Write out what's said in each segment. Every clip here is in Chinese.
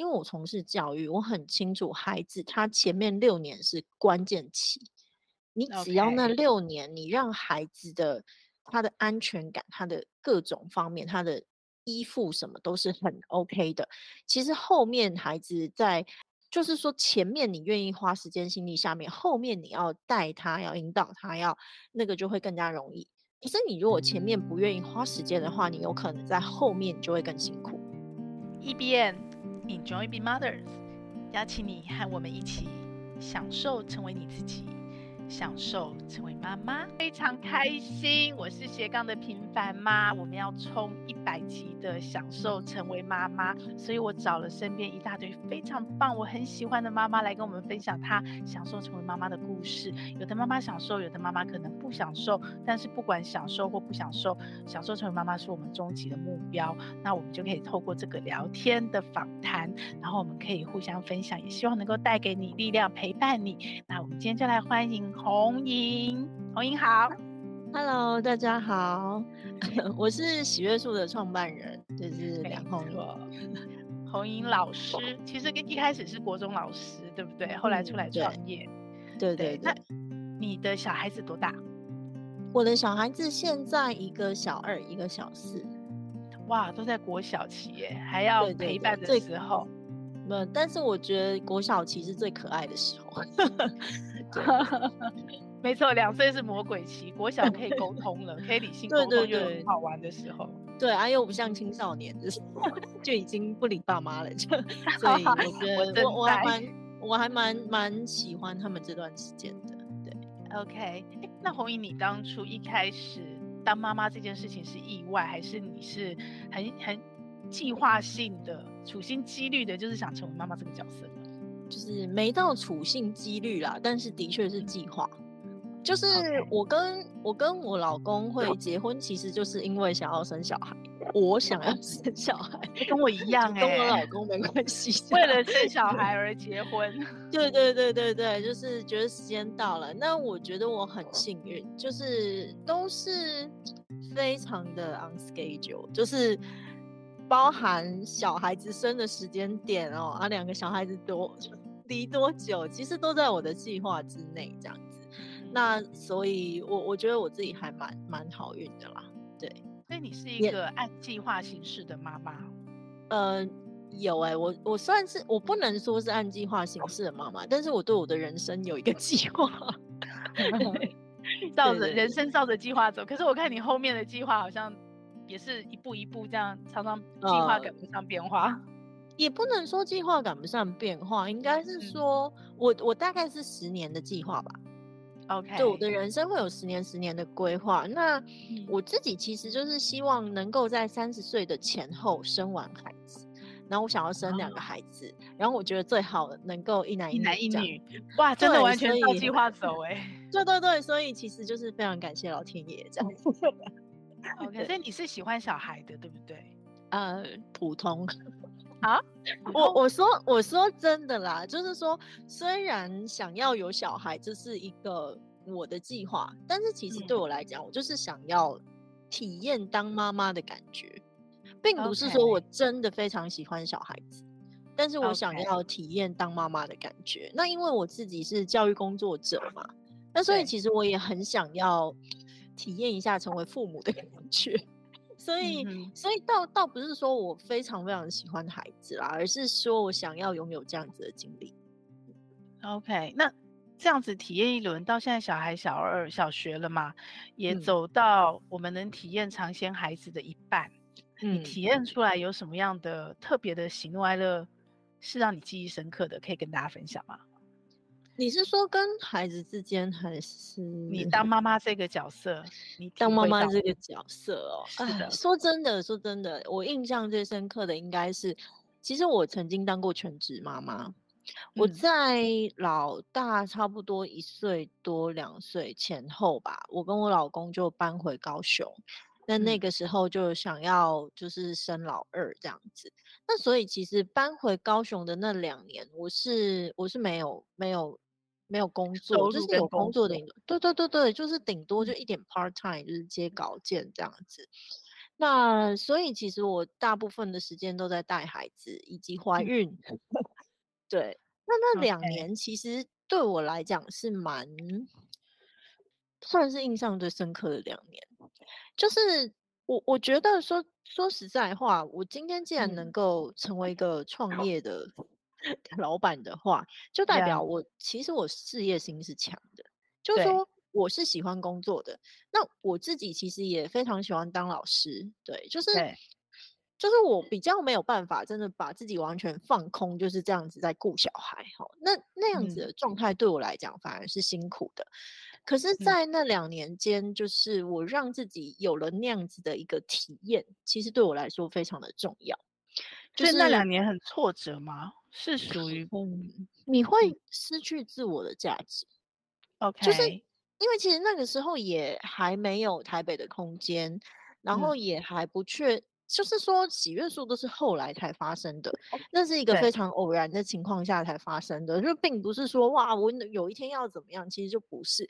因为我从事教育，我很清楚孩子他前面六年是关键期，你只要那六年，你让孩子的他的安全感，他的各种方面，他的依附什么都是很 OK 的。其实后面孩子在，就是说前面你愿意花时间心力，下面后面你要带他，要引导他，要那个就会更加容易。可是你如果前面不愿意花时间的话，你有可能在后面你就会更辛苦。EBM Enjoy Being Mothers，邀请你和我们一起享受成为你自己。享受成为妈妈，非常开心。我是斜杠的平凡妈，我们要冲一百集的享受成为妈妈，所以我找了身边一大堆非常棒、我很喜欢的妈妈来跟我们分享她享受成为妈妈的故事。有的妈妈享受，有的妈妈可能不享受，但是不管享受或不享受，享受成为妈妈是我们终极的目标。那我们就可以透过这个聊天的访谈，然后我们可以互相分享，也希望能够带给你力量，陪伴你。那我们今天就来欢迎。红英，红英好，Hello，大家好，我是喜悦树的创办人，就是梁红英。红英老师其实跟一开始是国中老师，对不对？后来出来创业，对对，对，对。那你的小孩子多大？我的小孩子现在一个小二，一个小四。哇，都在国小期耶，还要陪伴的时候。没，但是我觉得国小期是最可爱的时候。没错，两岁是魔鬼期，国小可以沟通了，可以理性沟通，就很好玩的时候。对，啊，又不像青少年，就是就已经不理爸妈了，就 所以我觉得我 我还蛮我还蛮蛮喜欢他们这段时间的。对，OK，那红莹，你当初一开始当妈妈这件事情是意外，还是你是很很计划性的、处心积虑的，就是想成为妈妈这个角色？就是没到处性几率啦，但是的确是计划。就是我跟.我跟我老公会结婚，其实就是因为想要生小孩。我想要生小孩，跟我一样哎、欸，跟我老公没关系。为了生小孩而结婚。对对对对对，就是觉得时间到了。那我觉得我很幸运，就是都是非常的 on schedule，就是。包含小孩子生的时间点哦，啊，两个小孩子多离多久，其实都在我的计划之内，这样子。那所以我，我我觉得我自己还蛮蛮好运的啦。对，所以你是一个按计划行事的妈妈。呃，有哎、欸，我我算是我不能说是按计划行事的妈妈，但是我对我的人生有一个 计划，照着人生照着计划走。可是我看你后面的计划好像。也是一步一步这样，常常计划赶不上变化，呃、也不能说计划赶不上变化，应该是说、嗯、我我大概是十年的计划吧。OK，对，我的人生会有十年十年的规划。那我自己其实就是希望能够在三十岁的前后生完孩子，然后我想要生两个孩子，哦、然后我觉得最好能够一男一男一女。哇，真的完全照计划走哎、欸！对对对，所以其实就是非常感谢老天爷这样。OK，所以你是喜欢小孩的，对不对？呃，普通啊，我我说我说真的啦，就是说，虽然想要有小孩，这是一个我的计划，但是其实对我来讲，嗯、我就是想要体验当妈妈的感觉，并不是说我真的非常喜欢小孩子，但是我想要体验当妈妈的感觉。那因为我自己是教育工作者嘛，那所以其实我也很想要。体验一下成为父母的感觉，所以，嗯、所以倒倒不是说我非常非常喜欢孩子啦，而是说我想要拥有这样子的经历。OK，那这样子体验一轮，到现在小孩小二小学了嘛，也走到我们能体验尝鲜孩子的一半。嗯，你体验出来有什么样的特别的喜怒哀乐，是让你记忆深刻的，可以跟大家分享吗？你是说跟孩子之间，还是你当妈妈这个角色？你当妈妈这个角色哦，是的。说真的，说真的，我印象最深刻的应该是，其实我曾经当过全职妈妈。嗯。我在老大差不多一岁多两岁前后吧，我跟我老公就搬回高雄。那那个时候就想要就是生老二这样子。那所以其实搬回高雄的那两年，我是我是没有没有。没有工作，就是有工作的，对对对对，就是顶多就一点 part time，就是接稿件这样子。那所以其实我大部分的时间都在带孩子以及怀孕。嗯、对，那那两年其实对我来讲是蛮、算是印象最深刻的两年。就是我我觉得说说实在话，我今天既然能够成为一个创业的老板的话，就代表我其实我事业心是强的，就是说。我是喜欢工作的，那我自己其实也非常喜欢当老师，对，就是，就是我比较没有办法真的把自己完全放空，就是这样子在顾小孩，那那样子的状态对我来讲反而是辛苦的。嗯、可是，在那两年间，就是我让自己有了那样子的一个体验，其实对我来说非常的重要。就是那两年很挫折吗？是属于嗯，你会失去自我的价值。OK，就是。因为其实那个时候也还没有台北的空间，然后也还不确、嗯，就是说喜悦树都是后来才发生的，那是一个非常偶然的情况下才发生的，就并不是说哇，我有一天要怎么样，其实就不是。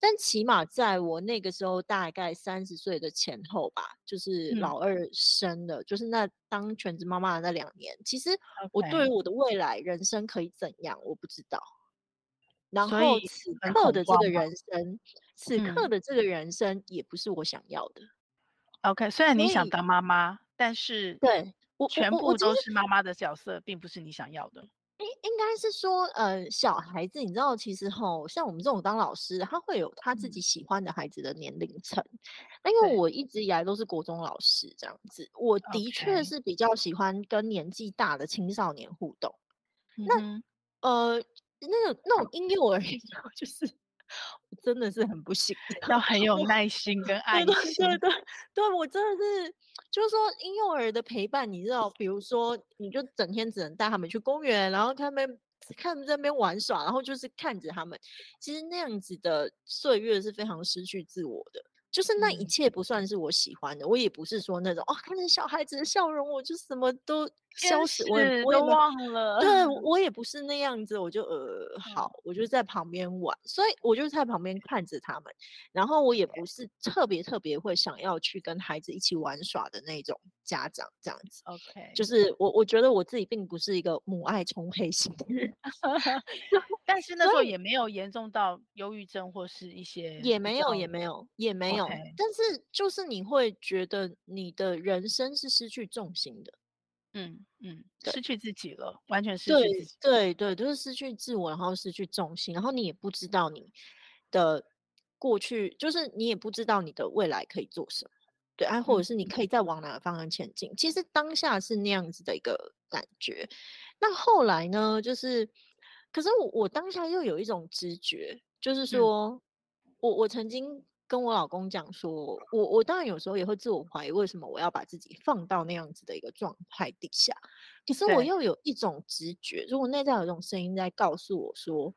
但起码在我那个时候，大概三十岁的前后吧，就是老二生的、嗯，就是那当全职妈妈的那两年，其实我对于我的未来人生可以怎样，我不知道。然后此刻的这个人生，此刻的这个人生也不是我想要的。嗯、OK，虽然你想当妈妈，但是对我全部都是妈妈的角色，并不是你想要的。应应该是说，呃，小孩子，你知道，其实吼，像我们这种当老师，他会有他自己喜欢的孩子的年龄层。那、嗯、因为我一直以来都是国中老师这样子，我的确是比较喜欢跟年纪大的青少年互动。嗯、那呃。那个那种婴幼儿，就是真的是很不行，要很有 耐心跟爱心。对对对，对我真的是，就是说婴幼儿的陪伴，你知道，比如说，你就整天只能带他们去公园，然后他们看他们在那边玩耍，然后就是看着他们。其实那样子的岁月是非常失去自我的。就是那一切不算是我喜欢的，嗯、我也不是说那种哦，看着小孩子的笑容，我就什么都消失，我也我也忘了。对，我也不是那样子，我就呃好，我就。在旁边玩，所以我就在旁边看着他们，然后我也不是特别特别会想要去跟孩子一起玩耍的那种家长这样子。OK，就是我我觉得我自己并不是一个母爱充沛型的人，但是那时候也没有严重到忧郁症或是一些，也没有也没有也没有。但是就是你会觉得你的人生是失去重心的，嗯嗯，失去自己了，完全。失去自己，对对对，就是失去自我，然后失去重心，然后你也不知道你的过去，就是你也不知道你的未来可以做什么，对啊，或者是你可以再往哪个方向前进。嗯，其实当下是那样子的一个感觉，那后来呢，就是，可是我我当下又有一种直觉，就是说，嗯，我我曾经。跟我老公讲说，我我当然有时候也会自我怀疑，为什么我要把自己放到那样子的一个状态底下？可是我又有一种直觉，如果内在有一种声音在告诉我说，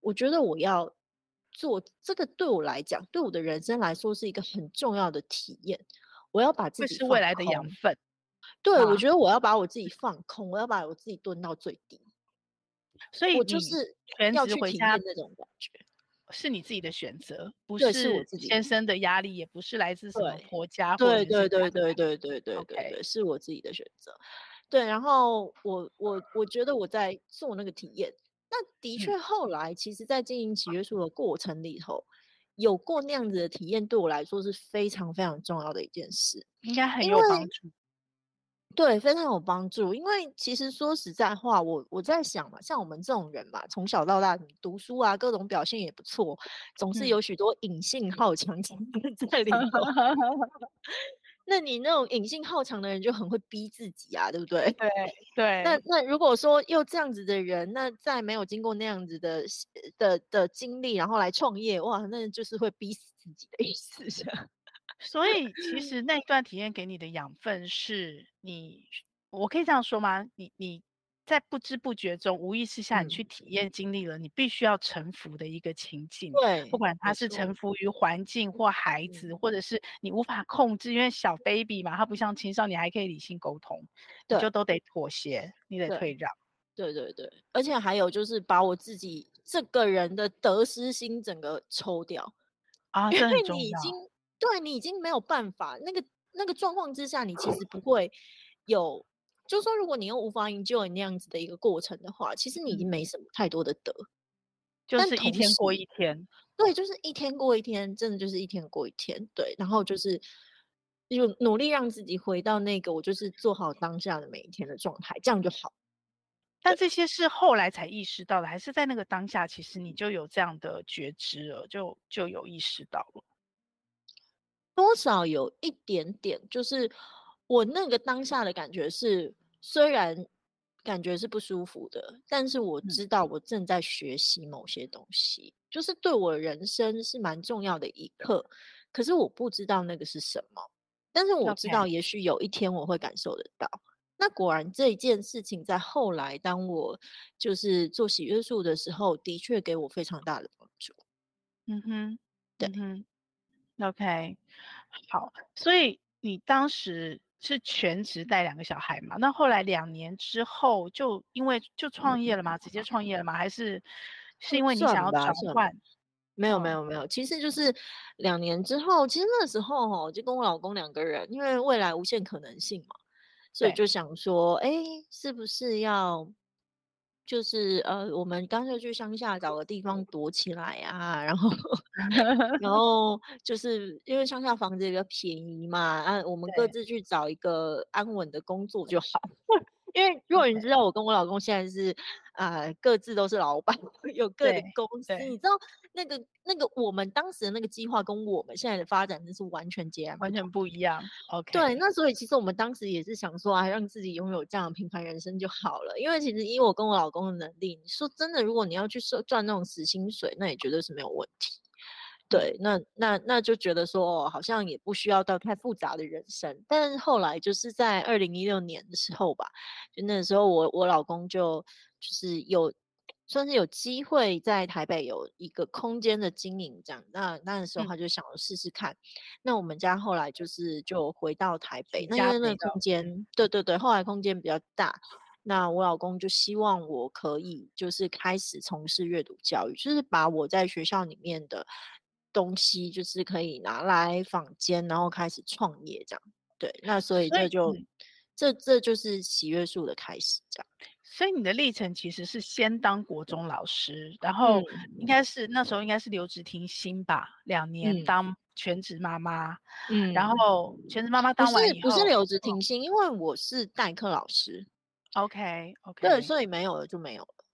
我觉得我要做这个，对我来讲，对我的人生来说是一个很重要的体验。我要把自己是未来的养分。对，我觉得我要把我自己放空，我要把我自己蹲到最低。所以我就是要去体验那种感觉。是你自己的选择，不是先生的压力，也不是来自什么婆家。对对对对对对对对对，是我自己的选择。对，然后我我我觉得我在做那个体验，那的确后来其实，在经营喜阅树的过程里头，有过那样子的体验，对我来说是非常非常重要的一件事，应该很有帮助。对，非常有帮助。因为其实说实在话，我我在想嘛，像我们这种人嘛，从小到大你读书啊，各种表现也不错，总是有许多隐性好强在里头。那你那种隐性好强的人就很会逼自己啊，对不对？对对。那那如果说又这样子的人，那在没有经过那样子的的的经历，然后来创业，哇，那就是会逼死自己的意思。所以，其实那段体验给你的养分是你，我可以这样说吗？你你在不知不觉中、无意识下，你去体验、经历了你必须要臣服的一个情境。对，不管他是臣服于环境或孩子，或者是你无法控制，因为小 baby 嘛，他不像青少年还可以理性沟通，你就都得妥协，你得退让。对对对，而且还有就是把我自己这个人的得失心整个抽掉啊，因为你已经。对，你已经没有办法，那个那个状况之下，你其实不 会有，就是说如果你又无法 enjoy 那样子的一个过程的话，其实你已经没什么太多的得，就是一天过一天。对，就是一天过一天，真的就是一天过一天。对，然后就是就努力让自己回到那个我就是做好当下的每一天的状态，这样就好。但这些是后来才意识到的，还是在那个当下，其实你就有这样的觉知了，就就有意识到了。多少有一点点，就是我那个当下的感觉是，虽然感觉是不舒服的，但是我知道我正在学习某些东西，嗯、就是对我人生是蛮重要的一课。可是我不知道那个是什么，但是我知道也许有一天我会感受得到。那果然这一件事情在后来，当我就是做喜悦术的时候，的确给我非常大的帮助。嗯哼，对。嗯 OK，好，所以你当时是全职带两个小孩嘛？那后来两年之后，就因为就创业了吗？直接创业了嘛？还是是因为你想要转换？没有，没有，没有。其实就是两年之后，其实那时候哈，就跟我老公两个人，因为未来无限可能性嘛，所以就想说，哎，是不是要？就是呃，我们干脆去乡下找个地方躲起来啊，然后，然 后就是因为乡下房子比较便宜嘛，啊，我们各自去找一个安稳的工作就好。因为如果你知道，我跟我老公现在是啊、呃，各自都是老板，有各的公司，你知道。那个那个，我们当时的那个计划跟我们现在的发展真是完全截然，完全不一样。OK，对，那所以其实我们当时也是想说啊，让自己拥有这样的平凡人生就好了。因为其实以我跟我老公的能力，你说真的，如果你要去赚那种死薪水，那也绝对是没有问题。对，那那那就觉得说，好像也不需要到太复杂的人生。但是后来就是在二零一六年的时候吧，就那时候我我老公就就是有。算是有机会在台北有一个空间的经营，这样，那那时候他就想试试看。嗯、那我们家后来就是就回到台北，那因为那个空间，对对对，后来空间比较大。那我老公就希望我可以就是开始从事阅读教育，就是把我在学校里面的东西，就是可以拿来坊间，然后开始创业这样。对，那所以这就、嗯、这这就是喜悦树的开始这样。所以你的历程其实是先当国中老师，然后应该是、嗯、那时候应该是留职停薪吧，两年当全职妈妈，嗯，然后全职妈妈当完以后不是不是留职停薪，哦、因为我是代课老师，OK OK，对，所以没有了就没有了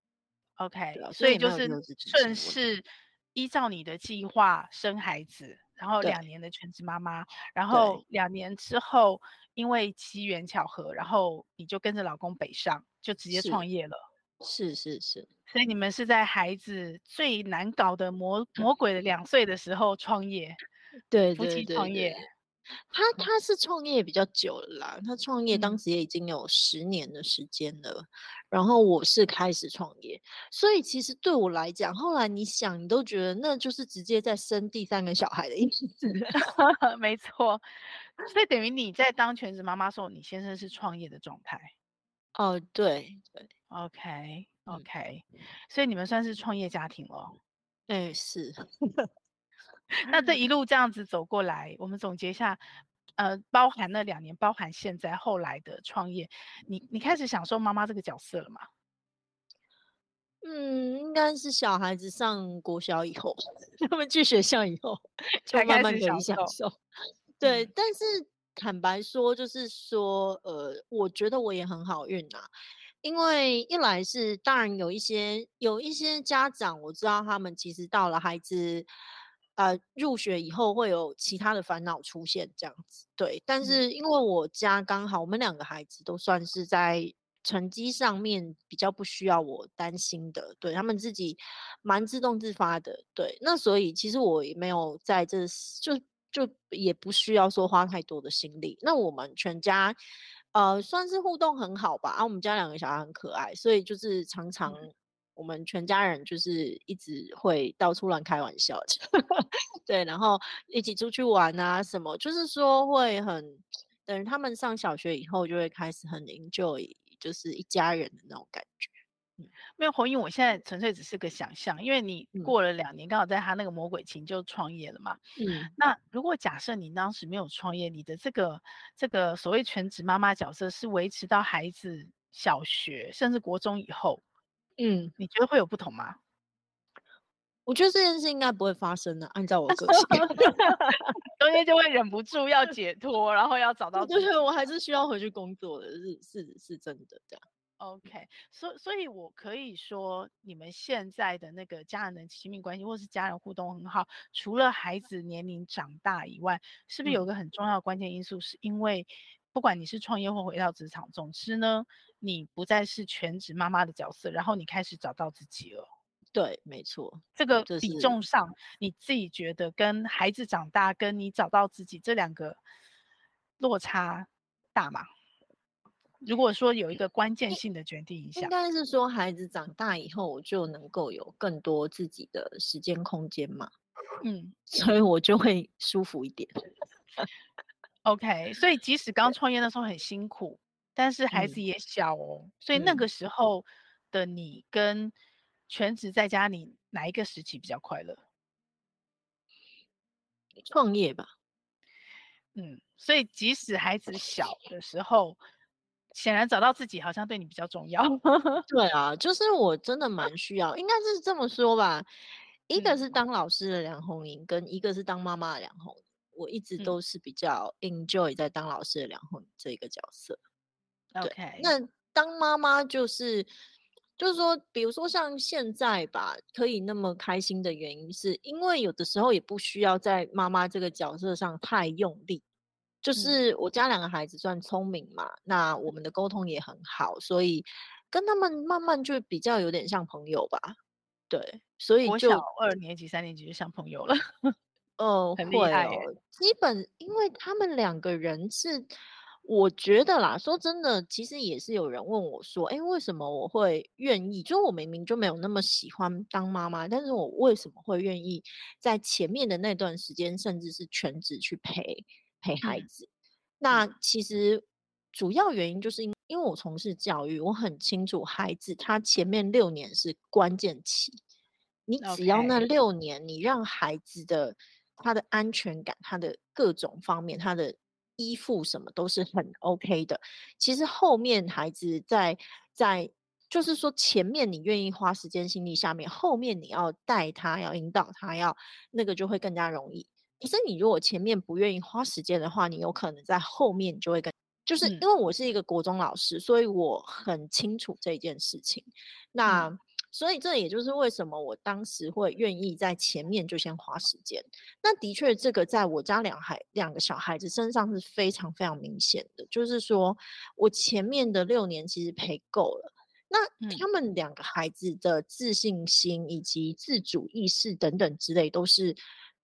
，OK，所以就是顺势依照你的计划生孩子，然后两年的全职妈妈，然后两年之后。因为机缘巧合，然后你就跟着老公北上，就直接创业了。是是是，是，所以你们是在孩子最难搞的魔魔鬼的两岁的时候创业，对，夫妻创业。他他是创业比较久了啦，他创业当时也已经有十年的时间了，嗯，然后我是开始创业，所以其实对我来讲，后来你想，你都觉得那就是直接在生第三个小孩的意思。没错。所以等于你在当全职妈妈的时候，你先生是创业的状态。哦，对对，OK OK，所以你们算是创业家庭了。哎，是。那这一路这样子走过来，我们总结一下，呃，包含那两年，包含现在后来的创业，你你开始享受妈妈这个角色了吗？嗯，应该是小孩子上国小以后，他们去学校以后，就慢慢可以享受。对，但是坦白说，就是说，呃，我觉得我也很好运啊，因为一来是当然有一些有一些家长，我知道他们其实到了孩子呃入学以后会有其他的烦恼出现这样子，对，但是因为我家刚好我们两个孩子都算是在成绩上面比较不需要我担心的，对，他们自己蛮自动自发的，对，那所以其实我也没有在这就。就也不需要说花太多的心力。那我们全家，呃，算是互动很好吧。啊，我们家两个小孩很可爱，所以就是常常我们全家人就是一直会到处乱开玩笑，对，然后一起出去玩啊什么，就是说会很等他们上小学以后就会开始很 enjoy，就是一家人的那种感觉。没有红英，我现在纯粹只是个想象，因为你过了两年，刚、嗯、好在他那个魔鬼情就创业了嘛。嗯，那如果假设你当时没有创业，你的这个这个所谓全职妈妈角色是维持到孩子小学甚至国中以后，嗯，你觉得会有不同吗？我觉得这件事应该不会发生的，按照我个性，中间就会忍不住要解脱，然后要找到，就是我还是需要回去工作的，是是是真的这样。OK，所以所以，我可以说，你们现在的那个家人的亲密关系，或是家人互动很好，除了孩子年龄长大以外，是不是有个很重要的关键因素？是因为不管你是创业或回到职场，总之呢，你不再是全职妈妈的角色，然后你开始找到自己了。对，没错，这个比重上，你自己觉得跟孩子长大，跟你找到自己这两个落差大吗？如果说有一个关键性的决定一下，应该是说孩子长大以后，我就能够有更多自己的时间空间嘛。嗯，所以我就会舒服一点。OK，所以即使刚创业那时候很辛苦，但是孩子也小哦，嗯、所以那个时候的你跟全职在家，里哪一个时期比较快乐？创业吧。嗯，所以即使孩子小的时候。显然找到自己好像对你比较重要。对啊，就是我真的蛮需要，应该是这么说吧。一个是当老师的梁红莹，跟一个是当妈妈的梁红莹，我一直都是比较 enjoy 在当老师的梁红这一个角色。OK，那当妈妈就是，就是说，比如说像现在吧，可以那么开心的原因，是因为有的时候也不需要在妈妈这个角色上太用力。就是我家两个孩子算聪明嘛，嗯、那我们的沟通也很好，所以跟他们慢慢就比较有点像朋友吧。对，所以就二年级、三年级就像朋友了。哦，很厉害哦。基本因为他们两个人是，我觉得啦，说真的，其实也是有人问我说，哎，为什么我会愿意？就我明明就没有那么喜欢当妈妈，但是我为什么会愿意在前面的那段时间，甚至是全职去陪？陪孩子，嗯、那其实主要原因就是因因为我从事教育，我很清楚孩子他前面六年是关键期，你只要那六年，你让孩子的他的安全感，他的各种方面，他的依附什么都是很 OK 的。其实后面孩子在在就是说前面你愿意花时间心力，下面后面你要带他，要引导他，要那个就会更加容易。可是你如果前面不愿意花时间的话，你有可能在后面就会跟，就是因为我是一个国中老师，嗯、所以我很清楚这件事情。那、嗯、所以这也就是为什么我当时会愿意在前面就先花时间。那的确，这个在我家两孩两个小孩子身上是非常非常明显的，就是说我前面的六年其实陪够了。那他们两个孩子的自信心以及自主意识等等之类都是。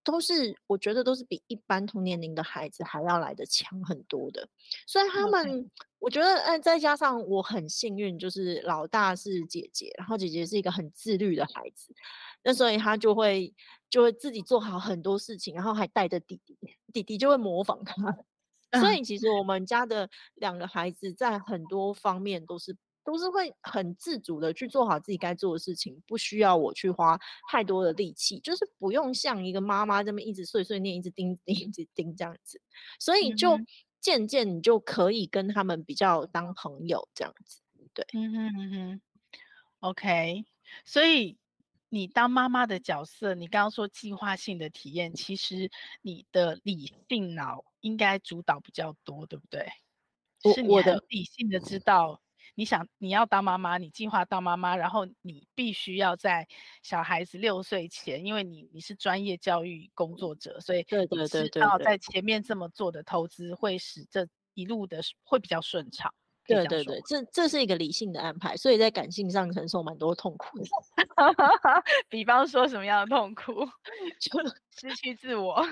都是我觉得都是比一般同年龄的孩子还要来的强很多的，所以他们，Okay. 我觉得，哎，再加上我很幸运，就是老大是姐姐，然后姐姐是一个很自律的孩子，那所以他就会就会自己做好很多事情，然后还带着弟弟，弟弟就会模仿他，所以其实我们家的两个孩子在很多方面都是。都是会很自主的去做好自己该做的事情，不需要我去花太多的力气，就是不用像一个妈妈这么一直碎碎念，一直叮叮，一直叮这样子，所以就渐渐你就可以跟他们比较当朋友这样子，对，嗯哼嗯哼，OK，所以你当妈妈的角色，你刚刚说计划性的体验，其实你的理性脑应该主导比较多，对不对？是你的理性的知道。你想你要当妈妈，你计划当妈妈，然后你必须要在小孩子六岁前，因为你你是专业教育工作者，所以对对对对，在前面这么做的投资会使这一路的会比较顺畅。对对对，这这是一个理性的安排，所以在感性上承受蛮多痛苦的。比方说什么样的痛苦？就失去自我。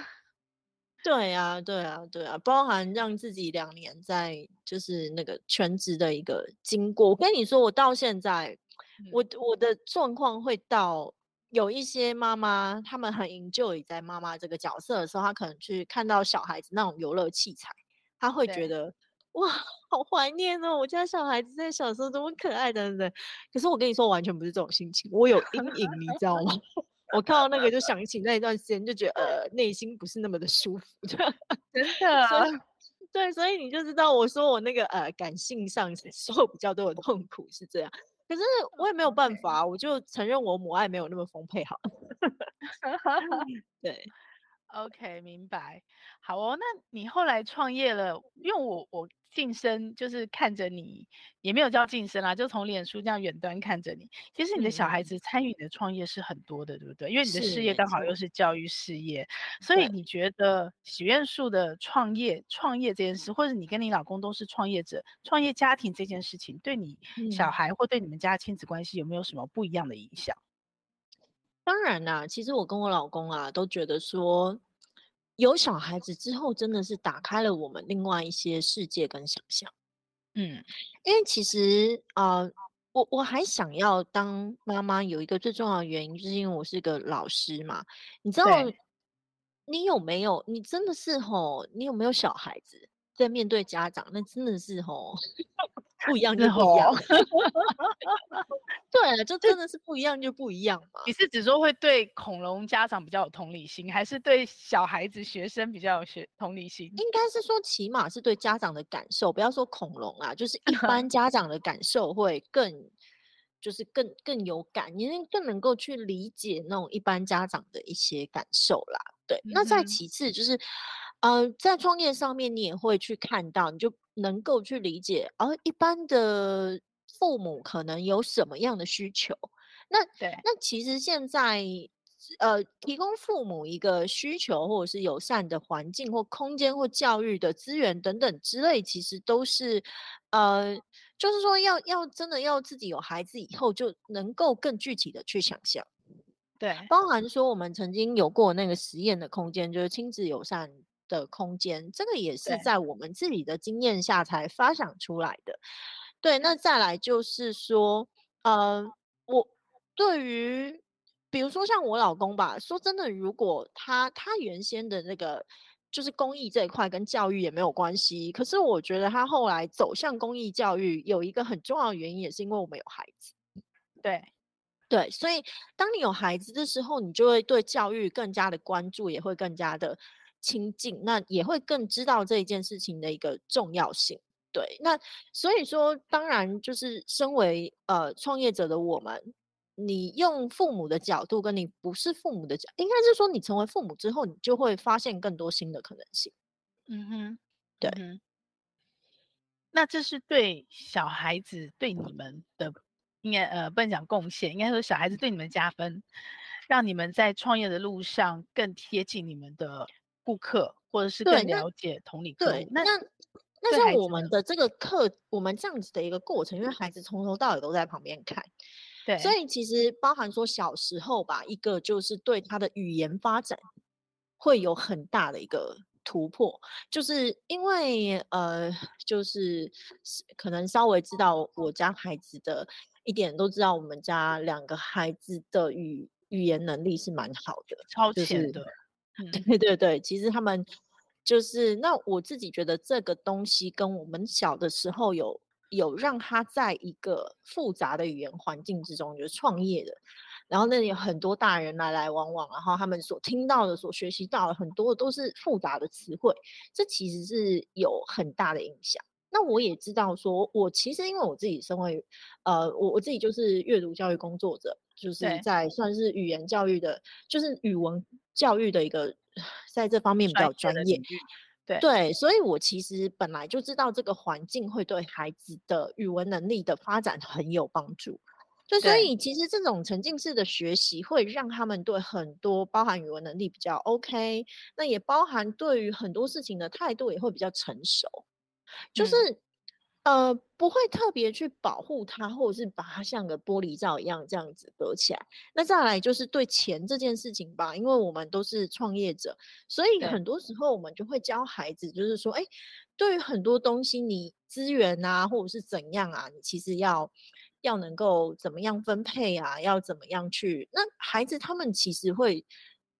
对呀，对啊，对啊，包含让自己两年在就是那个全职的一个经过。我跟你说，我到现在，嗯、我我的状况会到有一些妈妈，他们很 enjoy 在妈妈这个角色的时候，她可能去看到小孩子那种游乐器材，她会觉得哇，好怀念哦！我家小孩子在小时候多么可爱的人。可是我跟你说，完全不是这种心情，我有阴影，你知道吗？我看到那个就想起那一段时间，就觉得呃内心不是那么的舒服，真的。啊对，所以你就知道我说我那个呃感性上受比较多的痛苦是这样。可是我也没有办法我就承认我母爱没有那么丰沛好。对。OK，明白。好哦，那你后来创业了，因为我我晋升就是看着你，也没有叫晋升啦，就从脸书这样远端看着你。其实你的小孩子参与你的创业是很多的，嗯、对不对？因为你的事业刚好又是教育事业，所以你觉得许愿树的创业创业这件事，或者你跟你老公都是创业者，创业家庭这件事情，对你小孩或对你们家亲子关系有没有什么不一样的影响？当然啦，其实我跟我老公啊都觉得说，有小孩子之后真的是打开了我们另外一些世界跟想象。嗯，因为其实啊、呃，我我还想要当妈妈，有一个最重要的原因，就是因为我是个老师嘛。你知道，你有没有？你真的是吼，你有没有小孩子在面对家长？那真的是吼。不一样就不一样，对，就真的是不一样就不一样嘛。你是只说会对恐龙家长比较有同理心，还是对小孩子学生比较有学同理心？应该是说，起码是对家长的感受，不要说恐龙啊，就是一 般家长的感受会更，就是更更有感，因为更能够去理解那种一般家长的一些感受啦。对，嗯、那再其次就是，呃，在创业上面，你也会去看到，你就。能够去理解，而一般的父母可能有什么样的需求？那对，那其实现在，呃，提供父母一个需求，或者是友善的环境或空间或教育的资源等等之类，其实都是，呃，就是说要要真的要自己有孩子以后，就能够更具体的去想象。对，包含说我们曾经有过那个实验的空间，就是亲子友善。的空间，这个也是在我们自己的经验下才发想出来的。对，那再来就是说，呃，我对于比如说像我老公吧，说真的，如果他他原先的那个就是公益这一块跟教育也没有关系，可是我觉得他后来走向公益教育有一个很重要的原因，也是因为我们有孩子。对对，所以当你有孩子的时候，你就会对教育更加的关注，也会更加的。亲近，那也会更知道这一件事情的一个重要性。对，那所以说，当然就是身为呃创业者的我们，你用父母的角度，跟你不是父母的角，应该是说你成为父母之后，你就会发现更多新的可能性。嗯哼，对。嗯、那这是对小孩子对你们的，应该呃不能讲贡献，应该说小孩子对你们加分，让你们在创业的路上更贴近你们的。顾客或者是更了解同理客对，那那那像我们的这个课，我们这样子的一个过程，因为孩子从头到尾都在旁边看，对，所以其实包含说小时候吧，一个就是对他的语言发展会有很大的一个突破，就是因为呃，就是可能稍微知道我家孩子的一点，都知道我们家两个孩子的语语言能力是蛮好的，超前的。就是 对对对，其实他们就是那我自己觉得这个东西跟我们小的时候有有让他在一个复杂的语言环境之中，就是创业的，然后那里有很多大人来来往往，然后他们所听到的、所学习到的很多都是复杂的词汇，这其实是有很大的影响。那我也知道说，我其实因为我自己身为呃，我我自己就是阅读教育工作者，就是在算是语言教育的，就是语文。教育的一个，在这方面比较专业，对。对，所以我其实本来就知道这个环境会对孩子的语文能力的发展很有帮助，就所以其实这种沉浸式的学习会让他们对很多包含语文能力比较 OK，那也包含对于很多事情的态度也会比较成熟，就是。嗯呃，不会特别去保护它，或者是把它像个玻璃罩一样这样子隔起来。那再来就是对钱这件事情吧，因为我们都是创业者，所以很多时候我们就会教孩子，就是说，哎，对于很多东西，你资源啊，或者是怎样啊，你其实要要能够怎么样分配啊，要怎么样去。那孩子他们其实会，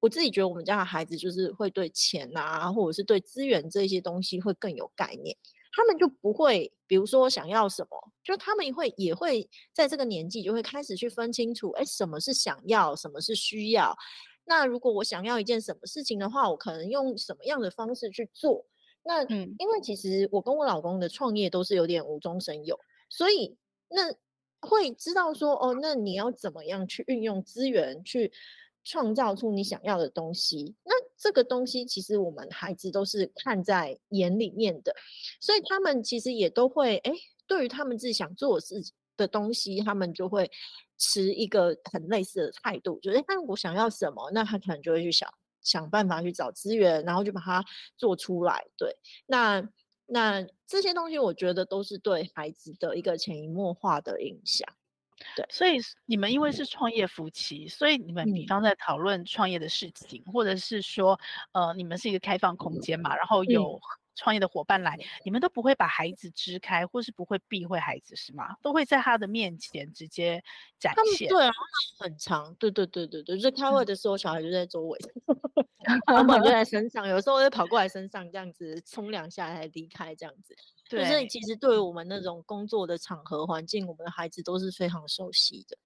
我自己觉得我们家的孩子就是会对钱啊，或者是对资源这些东西会更有概念。他们就不会，比如说想要什么，就他们会也会在这个年纪就会开始去分清楚，哎，什么是想要，什么是需要。那如果我想要一件什么事情的话，我可能用什么样的方式去做？那嗯，因为其实我跟我老公的创业都是有点无中生有，所以那会知道说，哦，那你要怎么样去运用资源去。创造出你想要的东西，那这个东西其实我们孩子都是看在眼里面的，所以他们其实也都会，哎，对于他们自己想做的事的东西，他们就会持一个很类似的态度，就是，那我想要什么，那他可能就会去想想办法去找资源，然后就把它做出来。对，那那这些东西，我觉得都是对孩子的一个潜移默化的影响。对，所以你们因为是创业夫妻，所以你们比方在讨论创业的事情，嗯、或者是说，呃，你们是一个开放空间嘛，然后有。嗯创业的伙伴来，你们都不会把孩子支开，或是不会避讳孩子，是吗？都会在他的面前直接展现。对啊，很长。对对对对对，就是开会的时候，小孩就在周围，他们就在身上，有时候会跑过来身上，这样子冲两下才离开，这样子。对，所以其实对于我们那种工作的场合环境，我们的孩子都是非常熟悉的。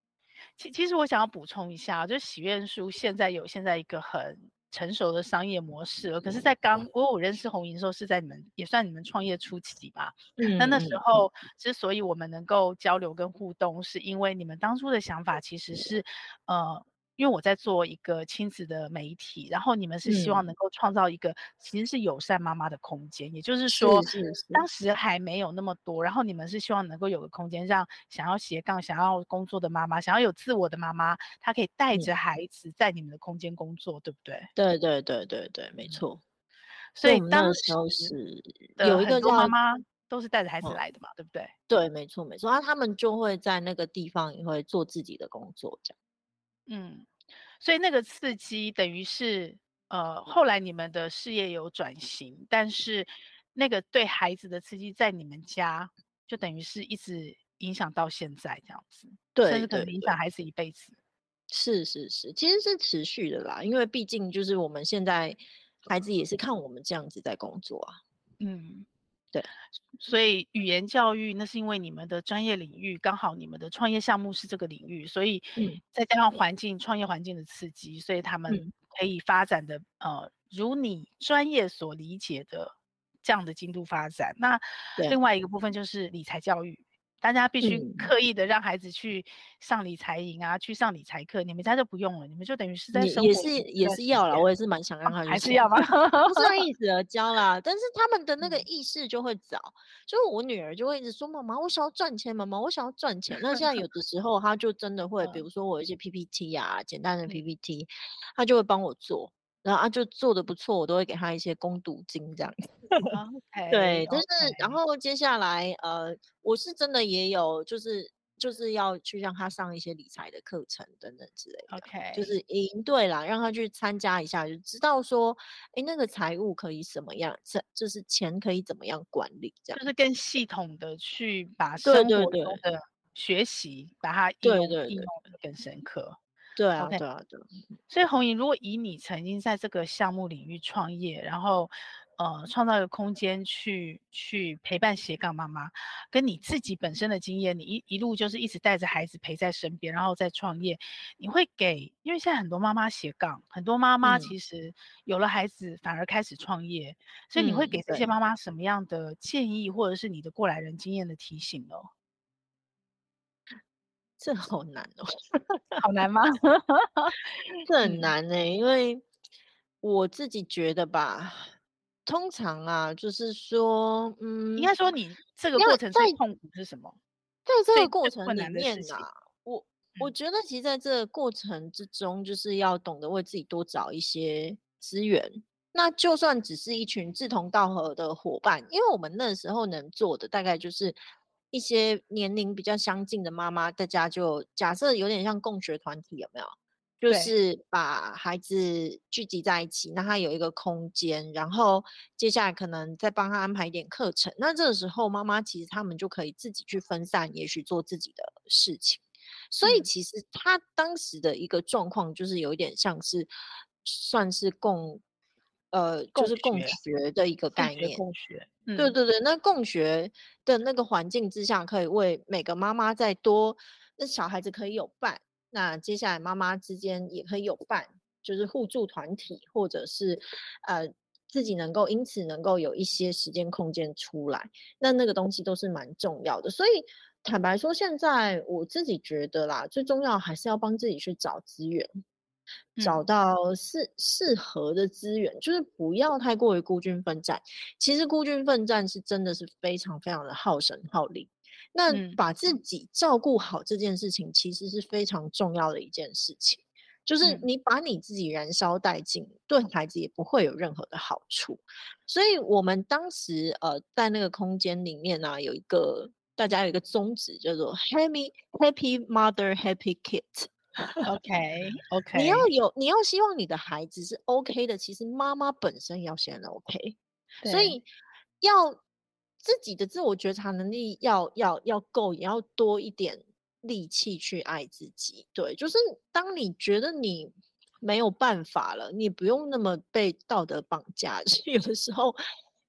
其其实我想要补充一下，就是喜愿书现在有现在一个很。成熟的商业模式了，可是，在刚我我认识红莹的时候，是在你们也算你们创业初期吧。嗯，那那时候之所以我们能够交流跟互动，是因为你们当初的想法其实是，呃。因为我在做一个亲子的媒体，然后你们是希望能够创造一个其实是友善妈妈的空间，嗯、也就是说，是是是当时还没有那么多，然后你们是希望能够有个空间，让想要斜杠、想要工作的妈妈，想要有自我的妈妈，她可以带着孩子在你们的空间工作，嗯、对不对？对对对对对，没错。所以当时是有一个妈妈都是带着孩子来的嘛，嗯、对不对？对，没错没错，那他们就会在那个地方也会做自己的工作，这样。嗯，所以那个刺激等于是，呃，后来你们的事业有转型，但是那个对孩子的刺激在你们家就等于是一直影响到现在这样子，对，甚至可能影响孩子一辈子。是是是，其实是持续的啦，因为毕竟就是我们现在孩子也是看我们这样子在工作啊，嗯。对，所以语言教育那是因为你们的专业领域，刚好你们的创业项目是这个领域，所以再加上环境、创业环境的刺激，所以他们可以发展的呃，如你专业所理解的这样的进度发展。那另外一个部分就是理财教育。大家必须刻意的让孩子去上理财营啊，嗯、去上理财课。你们家就不用了，你们就等于是在生活也是也是要了。我也是蛮想让他还是要吗？不是一直而教啦，但是他们的那个意识就会早。就是我女儿就会一直说：“妈妈，我想要赚钱，妈妈，我想要赚钱。”那现在有的时候，她就真的会，比如说我有一些 PPT 啊，简单的 PPT，他就会帮我做。然后啊，就做的不错，我都会给他一些工读金这样子。okay, 对，就是.然后接下来呃，我是真的也有，就是就是要去让他上一些理财的课程等等之类的。OK，就是营队啦，让他去参加一下，就知道说，哎，那个财务可以什么样，这就是钱可以怎么样管理，这样就是更系统的去把生活中的学习对对对把它应用对对对应用的更深刻。对啊.对啊，对。所以红莹，如果以你曾经在这个项目领域创业，然后呃创造一个空间去去陪伴斜杠妈妈，跟你自己本身的经验，你一一路就是一直带着孩子陪在身边，然后再创业，你会给？因为现在很多妈妈斜杠，很多妈妈其实有了孩子反而开始创业，嗯、所以你会给这些妈妈什么样的建议，或者是你的过来人经验的提醒呢？这好难哦，好难吗？这很难呢、欸，因为我自己觉得吧，通常啊，就是说，嗯，应该说你这个过程最痛苦是什么？在这个过程里面啊，我我觉得其实在这个过程之中，就是要懂得为自己多找一些资源。那就算只是一群志同道合的伙伴，因为我们那时候能做的大概就是。一些年龄比较相近的妈妈，大家就假设有点像共学团体，有没有？就是把孩子聚集在一起，那他有一个空间，然后接下来可能再帮他安排一点课程。那这个时候，妈妈其实他们就可以自己去分散，也许做自己的事情。所以其实他当时的一个状况，就是有一点像是算是共呃，就是共学的一个概念。共学，嗯、对对对，那共学的那个环境之下，可以为每个妈妈再多，那小孩子可以有伴，那接下来妈妈之间也可以有伴，就是互助团体，或者是呃自己能够因此能够有一些时间空间出来，那那个东西都是蛮重要的。所以坦白说，现在我自己觉得啦，最重要还是要帮自己去找资源。找到适适合的资源，嗯，就是不要太过于孤军奋战。其实孤军奋战是真的是非常非常的耗神耗力。那把自己照顾好这件事情，其实是非常重要的一件事情。就是你把你自己燃烧殆尽，对孩子也不会有任何的好处。所以我们当时呃在那个空间里面呢，啊，有一个大家有一个宗旨叫做 Happy Happy Mother Happy Kid。OK OK，你要有，你要希望你的孩子是 OK 的，其实妈妈本身要先 OK，所以要自己的自我觉察能力要要要够，也要多一点力气去爱自己。对，就是当你觉得你没有办法了，你不用那么被道德绑架，有的时候。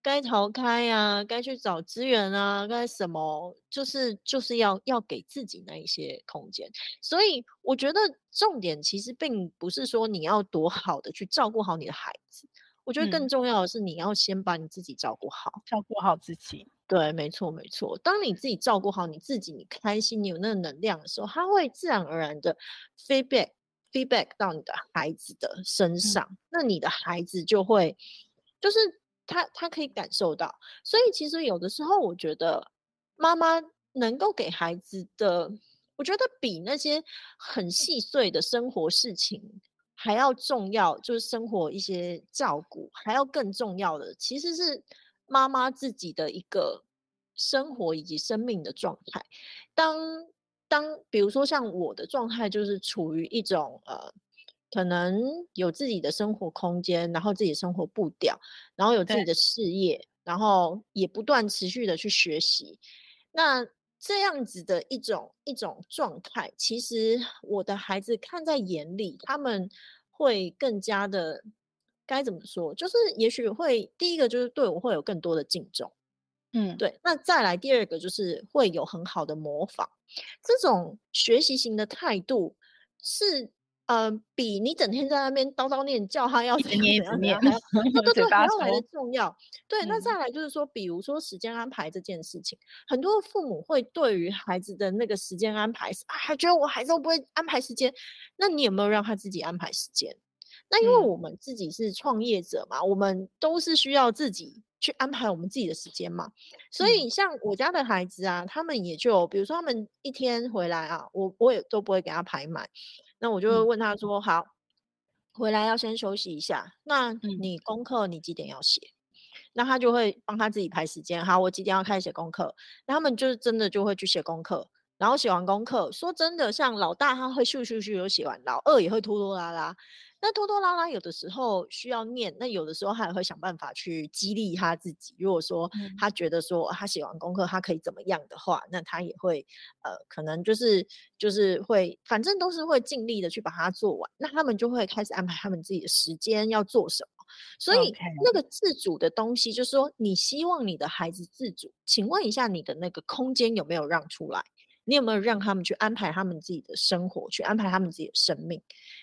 该逃开呀、啊，该去找资源啊，该什么，就是就是要要给自己那一些空间。所以我觉得重点其实并不是说你要多好的去照顾好你的孩子，我觉得更重要的是你要先把你自己照顾好，嗯、照顾好自己。对，没错没错。当你自己照顾好你自己，你开心，你有那个能量的时候，他会自然而然的 feedback feedback 到你的孩子的身上，嗯、那你的孩子就会就是。他他可以感受到，所以其实有的时候，我觉得妈妈能够给孩子的，我觉得比那些很细碎的生活事情还要重要，就是生活一些照顾还要更重要的，其实是妈妈自己的一个生活以及生命的状态。当当比如说像我的状态，就是处于一种呃。可能有自己的生活空间，然后自己的生活步调，然后有自己的事业，然后也不断持续的去学习。那这样子的一种一种状态，其实我的孩子看在眼里，他们会更加的该怎么说？就是也许会第一个就是对我会有更多的敬重，嗯，对。那再来第二个就是会有很好的模仿，这种学习型的态度是。呃，比你整天在那边叨叨念叫他要怎样怎样怎样，对对对，还要来的重要。对，那再来就是说，比如说时间安排这件事情，嗯、很多父母会对于孩子的那个时间安排，啊，觉得我孩子都不会安排时间。那你有没有让他自己安排时间？那因为我们自己是创业者嘛，嗯、我们都是需要自己去安排我们自己的时间嘛。所以像我家的孩子啊，他们也就比如说他们一天回来啊，我我也都不会给他排满。那我就会问他说：“嗯、好，回来要先休息一下。那你功课你几点要写？”嗯、那他就会帮他自己排时间。好，我几点要开始写功课？那他们就是真的就会去写功课。然后写完功课，说真的，像老大他会咻咻咻就写完，老二也会拖拖拉拉。那拖拖拉拉有的时候需要念，那有的时候他也会想办法去激励他自己。如果说他觉得说他写完功课他可以怎么样的话，那他也会呃可能就是就是会，反正都是会尽力的去把它做完。那他们就会开始安排他们自己的时间要做什么。所以那个自主的东西，就是说你希望你的孩子自主，请问一下你的那个空间有没有让出来？你有没有让他们去安排他们自己的生活，去安排他们自己的生命？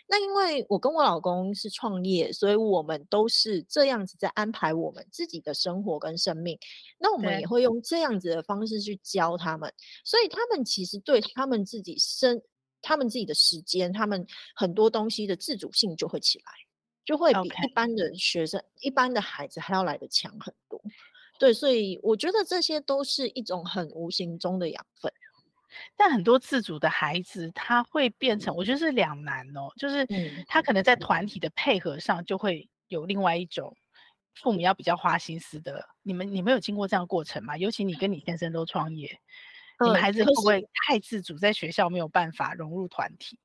那因为我跟我老公是创业，所以我们都是这样子在安排我们自己的生活跟生命。那我们也会用这样子的方式去教他们，所以他们其实对他们自己生、他们自己的时间、他们很多东西的自主性就会起来，就会比一般的学生.一般的孩子还要来得强很多。对，所以我觉得这些都是一种很无形中的养分。但很多自主的孩子，他会变成，我觉得是两难哦，就是他可能在团体的配合上，就会有另外一种父母要比较花心思的。你们你们有经过这样的过程吗？尤其你跟你先生都创业，你们孩子会不会太自主，在学校没有办法融入团体？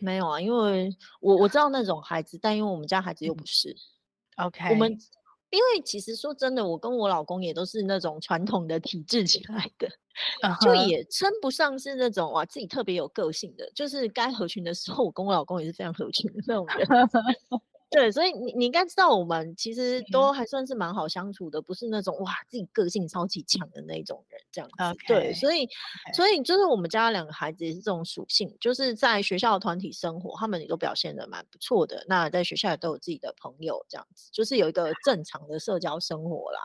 没有啊，因为我我知道那种孩子，但因为我们家孩子又不是。OK，我们。因为其实说真的，我跟我老公也都是那种传统的体制起来的，uh huh. 就也称不上是那种哇自己特别有个性的。就是该合群的时候，我跟我老公也是非常合群的那种人。对，所以你你应该知道，我们其实都还算是蛮好相处的，嗯、不是那种哇自己个性超级强的那种人这样子。Okay, 对，所以.所以就是我们家两个孩子也是这种属性，就是在学校的团体生活，他们也都表现的蛮不错的。那在学校也都有自己的朋友，这样子就是有一个正常的社交生活啦。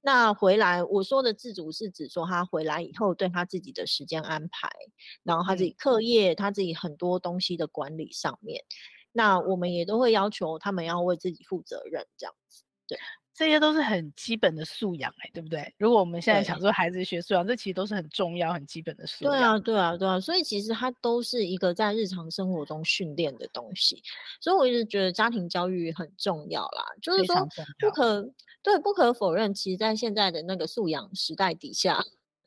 那回来我说的自主是指说他回来以后对他自己的时间安排，然后他自己课业，嗯、他自己很多东西的管理上面。那我们也都会要求他们要为自己负责任，这样子，对，这些都是很基本的素养，哎，对不对？如果我们现在想说孩子学素养，这其实都是很重要、很基本的素养。对啊，对啊，对啊，所以其实它都是一个在日常生活中训练的东西。所以我一直觉得家庭教育很重要啦，就是说不可对，不可否认，其实，在现在的那个素养时代底下，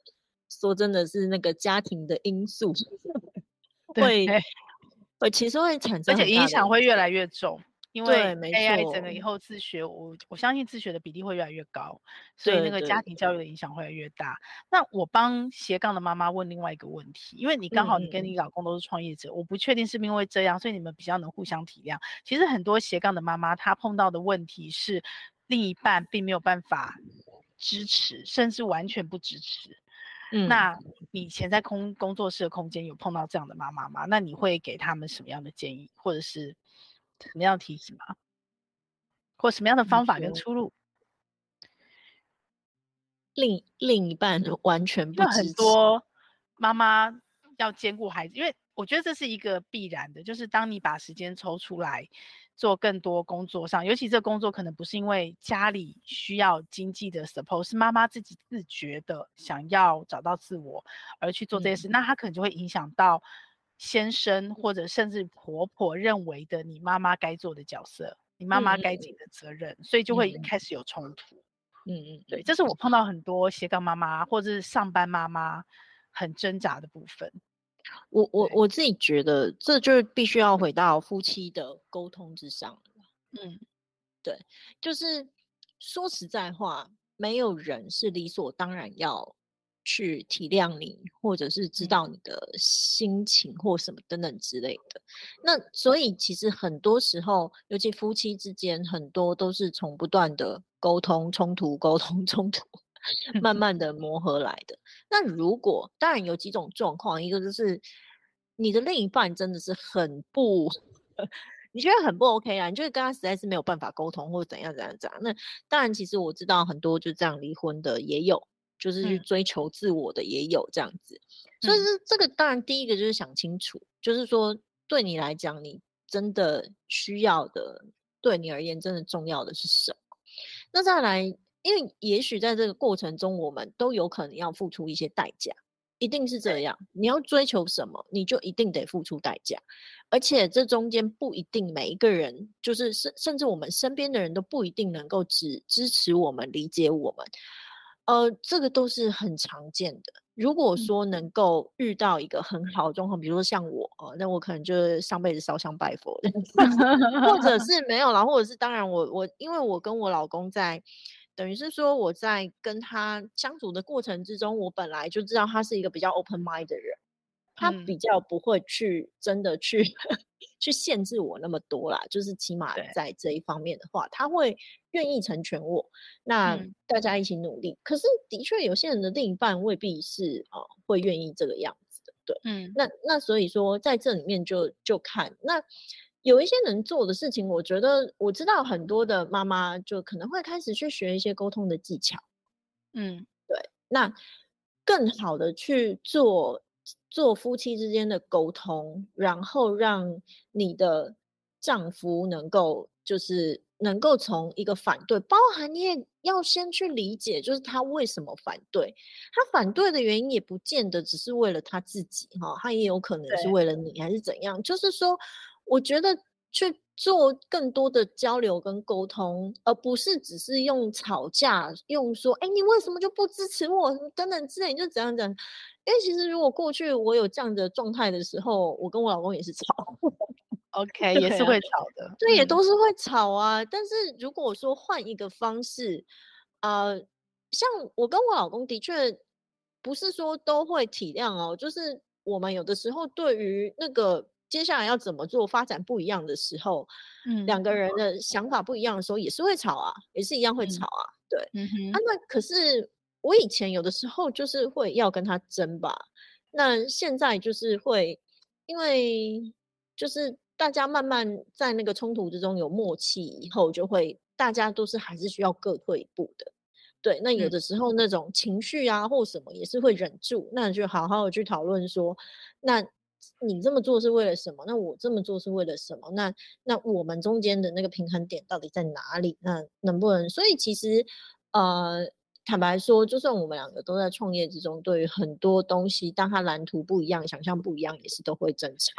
说真的是那个家庭的因素会。会其实会产生，而且影响会越来越重，因为 AI 整个以后自学，我我相信自学的比例会越来越高，所以那个家庭教育的影响会越来越大。那我帮斜杠的妈妈问另外一个问题，因为你刚好你跟你老公都是创业者，嗯、我不确定是不是因为这样，所以你们比较能互相体谅。其实很多斜杠的妈妈她碰到的问题是另一半并没有办法支持，甚至完全不支持。嗯，那你以前在空工作室的空间有碰到这样的妈妈吗？那你会给他们什么样的建议，或者是什么样的提醒吗？或什么样的方法跟出路？另另一半完全不。很多妈妈要兼顾孩子，因为我觉得这是一个必然的，就是当你把时间抽出来。做更多工作上，尤其这个工作可能不是因为家里需要经济的 support，是妈妈自己自觉的想要找到自我而去做这件事，嗯、那她可能就会影响到先生或者甚至婆婆认为的你妈妈该做的角色，你妈妈该尽的责任，嗯、所以就会开始有冲突。嗯嗯，对，这是我碰到很多斜杠妈妈或者是上班妈妈很挣扎的部分。我我我自己觉得，这就是必须要回到夫妻的沟通之上。嗯，对，就是说实在话，没有人是理所当然要去体谅你，或者是知道你的心情或什么等等之类的。那所以其实很多时候，尤其夫妻之间，很多都是从不断的沟通冲突、沟通冲突。慢 慢的磨合来的。那如果当然有几种状况，一个就是你的另一半真的是很不，你觉得很不 OK 啊？你觉得跟他实在是没有办法沟通，或者怎样怎样怎样？那当然，其实我知道很多就这样离婚的也有，就是去追求自我的也有这样子。嗯、所以是这个当然第一个就是想清楚，就是说对你来讲，你真的需要的，对你而言真的重要的是什么？那再来。因为也许在这个过程中，我们都有可能要付出一些代价，一定是这样。你要追求什么，你就一定得付出代价，而且这中间不一定每一个人，就是甚甚至我们身边的人都不一定能够只支持我们、理解我们。呃，这个都是很常见的。如果说能够遇到一个很好的状况，比如说像我，呃，那我可能就是上辈子烧香拜佛的，或者是没有啦，或者是当然我我因为我跟我老公在。等于是说，我在跟他相处的过程之中，我本来就知道他是一个比较 open mind 的人，他比较不会去真的去、嗯、去限制我那么多啦。就是起码在这一方面的话，他会愿意成全我。那大家一起努力。嗯、可是的确，有些人的另一半未必是啊、呃、会愿意这个样子的。对，嗯，那那所以说在这里面就就看那。有一些能做的事情，我觉得我知道很多的妈妈就可能会开始去学一些沟通的技巧，嗯，对，那更好的去做做夫妻之间的沟通，然后让你的丈夫能够就是能够从一个反对，包含你也要先去理解，就是他为什么反对，他反对的原因也不见得只是为了他自己哈，他也有可能是为了你还是怎样，就是说。我觉得去做更多的交流跟沟通，而不是只是用吵架，用说“哎，你为什么就不支持我”等等之类，你就怎样讲。因为其实如果过去我有这样的状态的时候，我跟我老公也是吵，OK，也是会吵的，对，也都是会吵啊。嗯、但是如果说换一个方式，呃，像我跟我老公的确不是说都会体谅哦，就是我们有的时候对于那个。接下来要怎么做，发展不一样的时候，嗯，两个人的想法不一样的时候，也是会吵啊，也是一样会吵啊，嗯、对，嗯。哼，啊，那可是我以前有的时候就是会要跟他争吧，那现在就是会，因为就是大家慢慢在那个冲突之中有默契以后，就会大家都是还是需要各退一步的。对，那有的时候那种情绪啊，或什么也是会忍住，那就好好的去讨论说，那你这么做是为了什么？那我这么做是为了什么？那那我们中间的那个平衡点到底在哪里？那能不能？所以其实，呃，坦白说，就算我们两个都在创业之中，对于很多东西，当它蓝图不一样、想象不一样，也是都会正常。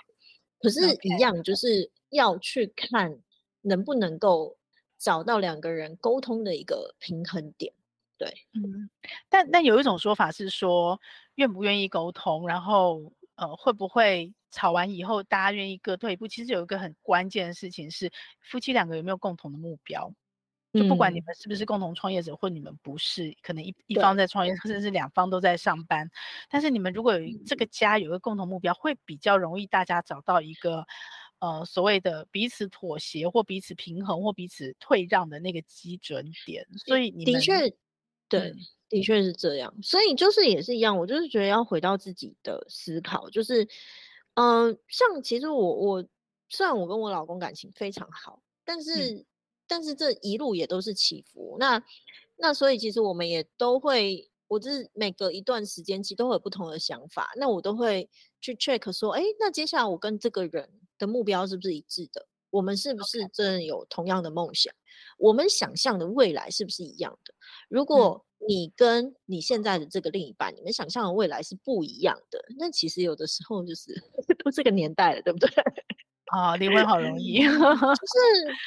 可是，一样就是要去看能不能够找到两个人沟通的一个平衡点。对，嗯，但但有一种说法是说，愿不愿意沟通，然后呃，会不会吵完以后大家愿意各退一步？其实有一个很关键的事情是，夫妻两个有没有共同的目标？就不管你们是不是共同创业者，嗯、或你们不是，可能一一方在创业，甚至两方都在上班，但是你们如果有这个家有一个共同目标，会比较容易大家找到一个呃所谓的彼此妥协或彼此平衡或彼此退让的那个基准点。所以你们的确。对，嗯、的确是这样，所以就是也是一样，我就是觉得要回到自己的思考，就是，嗯、呃，像其实我我虽然我跟我老公感情非常好，但是、嗯、但是这一路也都是起伏，那那所以其实我们也都会，我就是每隔一段时间其实都会有不同的想法，那我都会去 check 说，哎，那接下来我跟这个人的目标是不是一致的？我们是不是真的有同样的梦想.我们想象的未来是不是一样的？如果你跟你现在的这个另一半，嗯、你们想象的未来是不一样的，那其实有的时候就是 都这个年代了，对不对？啊，离婚好容易，就是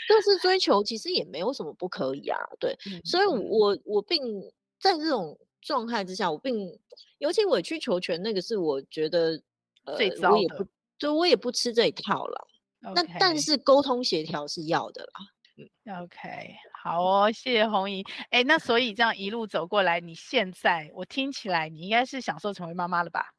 就是追求，其实也没有什么不可以啊。对，嗯、所以我我并在这种状态之下，我并尤其委曲求全，那个是我觉得呃，我也不就我也不吃这一套了。那但是沟通协调是要的啦。嗯，OK，好哦，谢谢红姨。哎，那所以这样一路走过来，你现在我听起来你应该是享受成为妈妈了吧？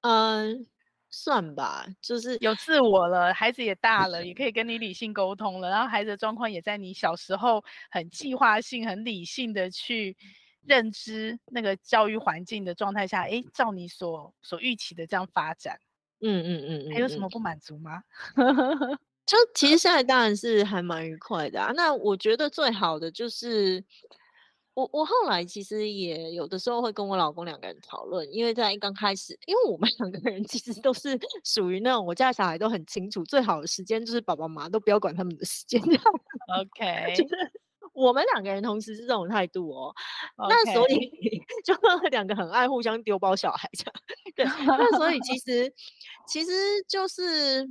嗯，算吧，就是有自我了，孩子也大了，也可以跟你理性沟通了，然后孩子的状况也在你小时候很计划性、很理性的去认知那个教育环境的状态下，哎，照你所所预期的这样发展。嗯嗯嗯嗯，还有什么不满足吗？就 其实现在当然是还蛮愉快的啊。那我觉得最好的就是，我我后来其实也有的时候会跟我老公两个人讨论，因为在刚开始，因为我们两个人其实都是 属于那种我家小孩都很清楚，最好的时间就是爸爸妈妈都不要管他们的时间。OK 就是。我们两个人同时是这种态度哦.那所以就两个很爱互相丢包小孩这样，对，那所以其实其实就是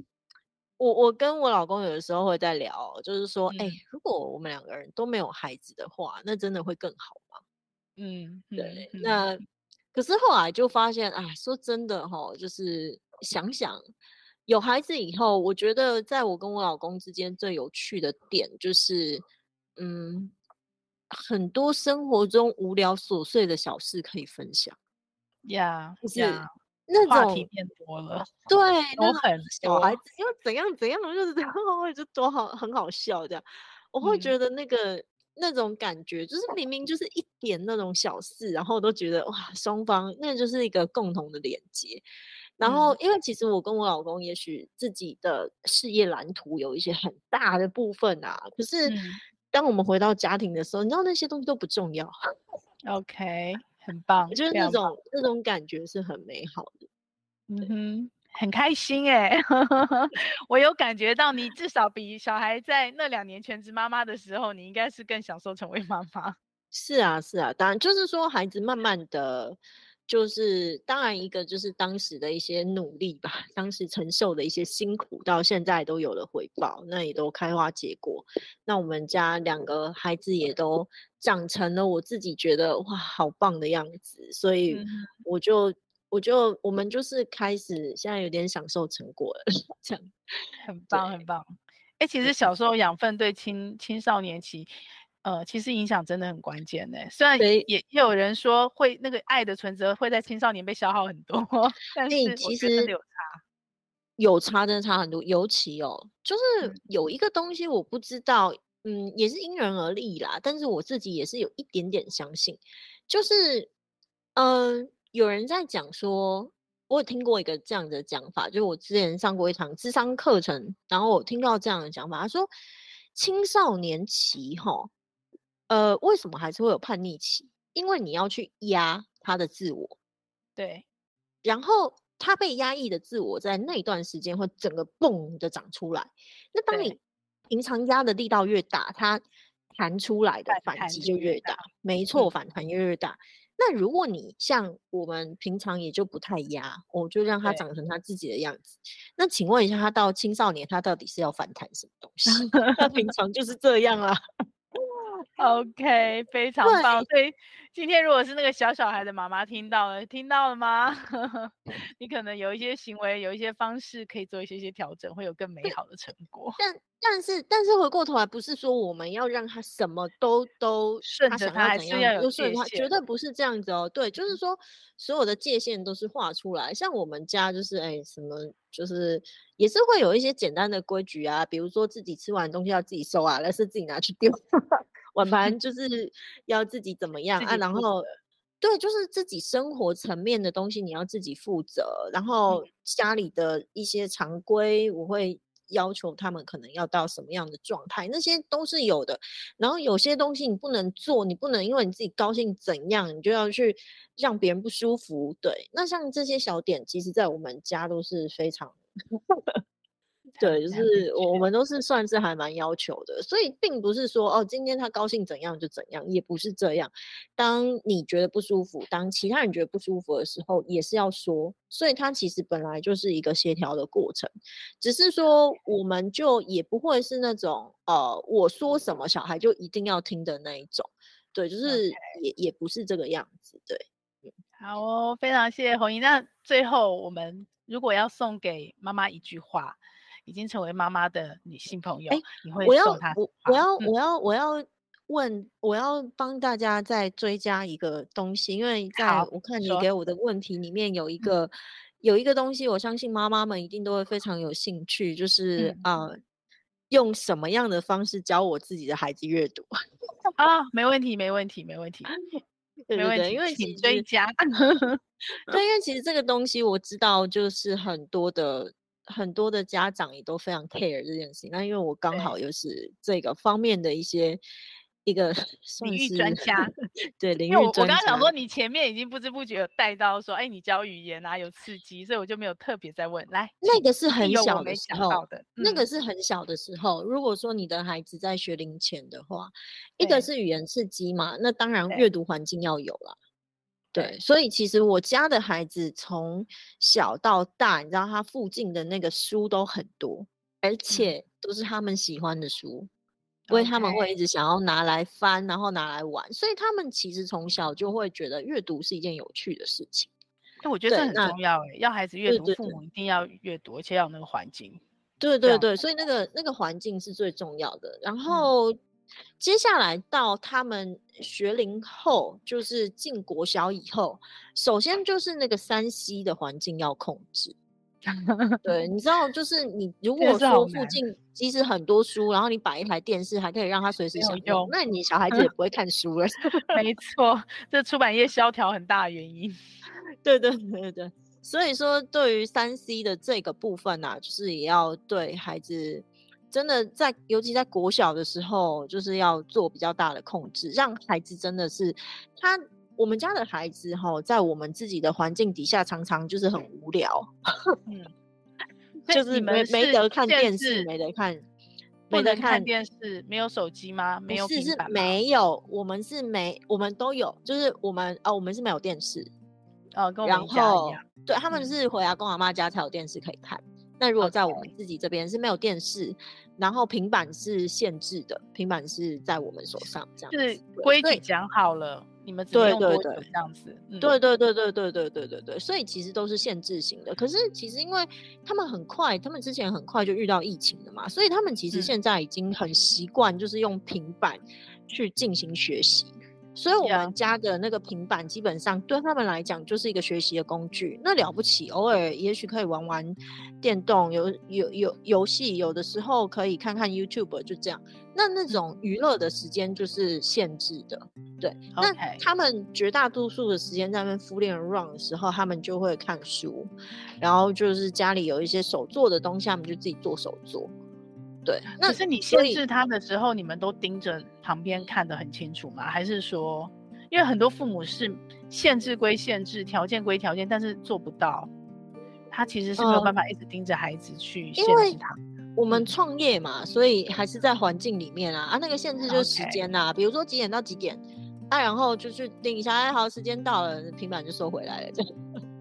我我跟我老公有的时候会在聊，就是说，哎、嗯欸，如果我们两个人都没有孩子的话，那真的会更好吗？嗯，对，嗯、那可是后来就发现，哎，说真的哈，就是想想有孩子以后，我觉得在我跟我老公之间最有趣的点就是。嗯，很多生活中无聊琐碎的小事可以分享，呀，就是 yeah, 那种话题变多了，对，都很小孩子又怎样怎样，就是这样，就多好，很好笑这样。我会觉得那个、嗯、那种感觉，就是明明就是一点那种小事，然后都觉得哇，双方那就是一个共同的连接。然后，因为其实我跟我老公，也许自己的事业蓝图有一些很大的部分啊，可是。嗯当我们回到家庭的时候，你知道那些东西都不重要。OK，很棒，就是那种那种感觉是很美好的。嗯哼，很开心哎，我有感觉到你至少比小孩在那两年全职妈妈的时候，你应该是更享受成为妈妈。是啊，是啊，当然就是说孩子慢慢的。就是当然一个就是当时的一些努力吧，当时承受的一些辛苦，到现在都有了回报，那也都开花结果。那我们家两个孩子也都长成了我自己觉得哇好棒的样子，所以我就、嗯、我就我们就是开始现在有点享受成果了，这样很棒很棒。哎、欸，其实小时候养分对青青少年期。呃，其实影响真的很关键呢。虽然也也有人说会那个爱的存折会在青少年被消耗很多，但是其实有差。有差，真的差很多。尤其哦，就是有一个东西我不知道，嗯，也是因人而异啦。但是我自己也是有一点点相信，就是，嗯、呃，有人在讲说，我有听过一个这样的讲法，就是我之前上过一堂智商课程，然后我听到这样的讲法，他说青少年期哈，呃，为什么还是会有叛逆期？因为你要去压他的自我，对，然后。他被压抑的自我，在那段时间会整个蹦的长出来。那当你平常压的力道越大，它弹出来的反击就越大。没错，反弹越越大。那如果你像我们平常也就不太压，我就让他长成他自己的样子。那请问一下，他到青少年，他到底是要反弹什么东西？他平常就是这样啊。OK，非常棒。所以今天如果是那个小小孩的妈妈听到了，听到了吗？你可能有一些行为，有一些方式可以做一些些调整，会有更美好的成果。但但是但是回过头来，不是说我们要让他什么都都顺着他，他，还是要有界限。绝对不是这样子哦。对，就是说所有的界限都是画出来。像我们家就是哎什么，就是也是会有一些简单的规矩啊，比如说自己吃完东西要自己收啊，那 是自己拿去丢。碗盘 就是要自己怎么样啊？然后，对，就是自己生活层面的东西你要自己负责。然后家里的一些常规，我会要求他们可能要到什么样的状态，那些都是有的。然后有些东西你不能做，你不能因为你自己高兴怎样，你就要去让别人不舒服。对，那像这些小点，其实在我们家都是非常。对，就是我们都是算是还蛮要求的，所以并不是说哦，今天他高兴怎样就怎样，也不是这样。当你觉得不舒服，当其他人觉得不舒服的时候，也是要说。所以它其实本来就是一个协调的过程，只是说我们就也不会是那种呃，我说什么小孩就一定要听的那一种。对，就是也.也不是这个样子。对，好哦，非常谢谢虹莹。那最后我们如果要送给妈妈一句话。已经成为妈妈的女性朋友，欸、你会送她？我我要我要我要问，我要帮大家再追加一个东西，因为在我看你给我的问题里面有一个有一个东西，我相信妈妈们一定都会非常有兴趣，就是啊、嗯呃，用什么样的方式教我自己的孩子阅读啊？没问题，没问题，没问题，对对对，没问题，因为请追加。对，因为其实这个东西我知道，就是很多的。很多的家长也都非常 care 这件事情，那因为我刚好又是这个方面的一些一个 领域专家，对领域专家。我我刚刚想说，你前面已经不知不觉有带到说，哎，你教语言啊，有刺激，所以我就没有特别再问。来，那个是很小的时候的，那个是很小的时候。如果说你的孩子在学龄前的话，一个是语言刺激嘛，那当然阅读环境要有了。对，所以其实我家的孩子从小到大，你知道他附近的那个书都很多，而且都是他们喜欢的书，嗯、所以他们会一直想要拿来翻，然后拿来玩。所以他们其实从小就会觉得阅读是一件有趣的事情。那我觉得这很重要诶，要孩子阅读，父母一定要阅读，而且要有那个环境。对对对，所以那个那个环境是最重要的。然后。嗯接下来到他们学龄后，就是进国小以后，首先就是那个三 C 的环境要控制。对，你知道，就是你如果说附近其实很多书，然后你摆一台电视，还可以让他随时享用，那你小孩子也不会看书了。没错，这出版业萧条很大的原因。对对对对，所以说对于三 C 的这个部分啊，就是也要对孩子。真的在，尤其在国小的时候，就是要做比较大的控制，让孩子真的是他。我们家的孩子哈，在我们自己的环境底下，常常就是很无聊，嗯，就是没没得看电视，没得看，没得看电视，没有手机吗？没有，是是没有，我们是没，我们都有，就是我们哦，我们是没有电视，哦，跟我们家一样，对，他们是回阿公阿妈家才有电视可以看。那如果在我们自己这边是没有电视.然后平板是限制的，平板是在我们手上这样子。是规矩讲好了，你们只用多久这样子？对对对对对对对对对对，所以其实都是限制型的。可是其实因为他们很快，他们之前很快就遇到疫情了嘛，所以他们其实现在已经很习惯，就是用平板去进行学习。所以我们家的那个平板基本上对他们来讲就是一个学习的工具。那了不起，偶尔也许可以玩玩电动，有有有游戏，有的时候可以看看 YouTube，就这样。那那种娱乐的时间就是限制的，对。那他们绝大多数的时间在那边敷脸 run 的时候，他们就会看书，然后就是家里有一些手做的东西，他们就自己做手做。对，那是你限制他的时候，你们都盯着旁边看得很清楚吗？还是说，因为很多父母是限制归限制，条件归条件，但是做不到，他其实是没有办法一直盯着孩子去限制他。嗯、我们创业嘛，所以还是在环境里面啊啊，那个限制就是时间呐.比如说几点到几点，啊，然后就去定一下，哎，好，时间到了，平板就收回来了，这样。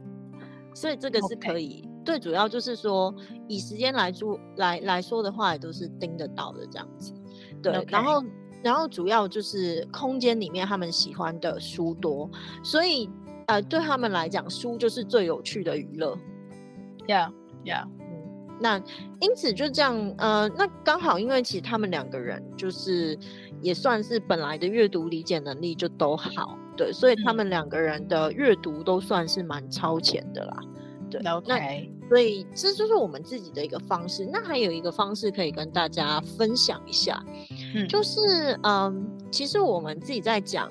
所以这个是可以。最主要就是说，以时间来说来来说的话，也都是盯得到的这样子。对，Okay. 然后然后主要就是空间里面他们喜欢的书多，所以呃对他们来讲，书就是最有趣的娱乐。Yeah, yeah，嗯，那因此就这样，呃，那刚好因为其实他们两个人就是也算是本来的阅读理解能力就都好，对，所以他们两个人的阅读都算是蛮超前的啦。对，OK。所以这就是我们自己的一个方式。那还有一个方式可以跟大家分享一下，嗯，就是嗯，其实我们自己在讲，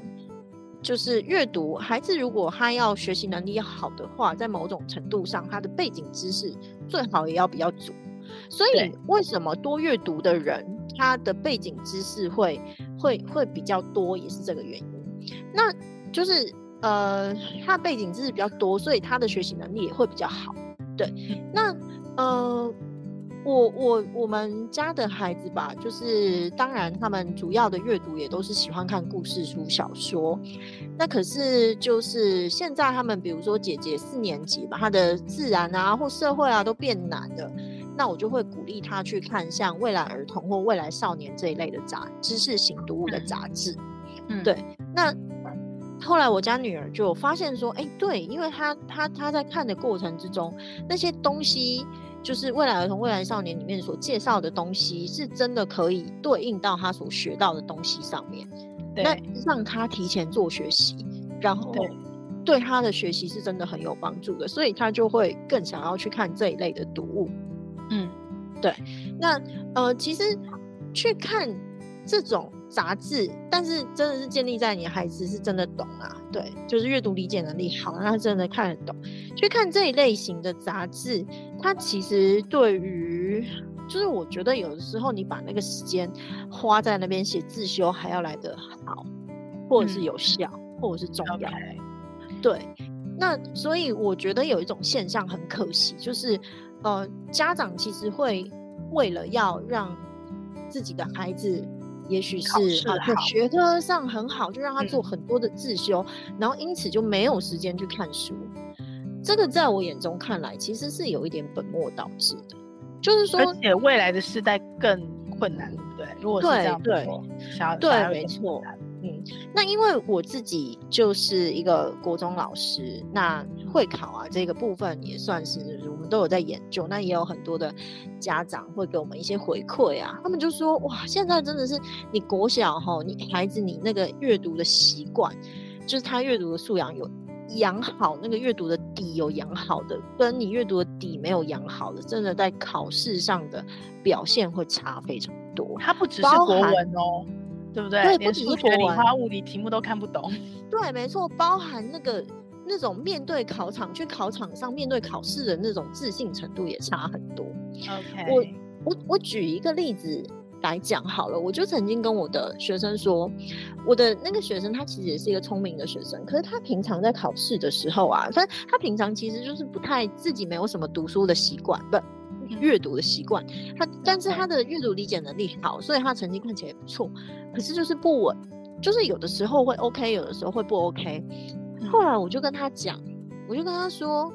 就是阅读，孩子如果他要学习能力好的话，在某种程度上，他的背景知识最好也要比较足。所以为什么多阅读的人，他的背景知识会会会比较多，也是这个原因。那就是呃，他背景知识比较多，所以他的学习能力也会比较好。对，那呃，我我我们家的孩子吧，就是当然他们主要的阅读也都是喜欢看故事书、小说。那可是就是现在他们，比如说姐姐四年级吧，她的自然啊或社会啊都变难了，那我就会鼓励他去看像未来儿童或未来少年这一类的杂知识型读物的杂志。嗯，对，那。后来我家女儿就发现说，哎、欸，对，因为她她她在看的过程之中，那些东西就是未来儿童、未来少年里面所介绍的东西，是真的可以对应到她所学到的东西上面。对，那让她提前做学习，然后对她的学习是真的很有帮助的，所以她就会更想要去看这一类的读物。嗯，对。那呃，其实去看这种。杂志，但是真的是建立在你孩子是真的懂啊，对，就是阅读理解能力好，让他真的看得懂。去看这一类型的杂志，它其实对于，就是我觉得有的时候你把那个时间花在那边写自修还要来得好，或者是有效，嗯、或者是重要。对，那所以我觉得有一种现象很可惜，就是呃，家长其实会为了要让自己的孩子。也许是啊，学科上很好，就让他做很多的自修，嗯，然后因此就没有时间去看书。这个在我眼中看来，其实是有一点本末倒置的。就是说，而且未来的世代更困难，对不对？如果是这样对对，没错。嗯，那因为我自己就是一个国中老师，那会考啊这个部分也算是我们都有在研究。那也有很多的家长会给我们一些回馈啊，他们就说哇，现在真的是你国小哈，你孩子你那个阅读的习惯，就是他阅读的素养有养好，那个阅读的底有养好的，跟你阅读的底没有养好的，真的在考试上的表现会差非常多。它不只是国文哦。对不对？对，连数学、理化、物理题目都看不懂。对，没错，包含那个那种面对考场、去考场上面对考试的那种自信程度也差很多。OK，我我我举一个例子来讲好了，我就曾经跟我的学生说，我的那个学生他其实也是一个聪明的学生，可是他平常在考试的时候啊，他他平常其实就是不太自己没有什么读书的习惯，不。阅读的习惯，他但是他的阅读理解能力好，所以他成绩看起来也不错。可是就是不稳，就是有的时候会 OK，有的时候会不 OK。后来我就跟他讲，我就跟他说：“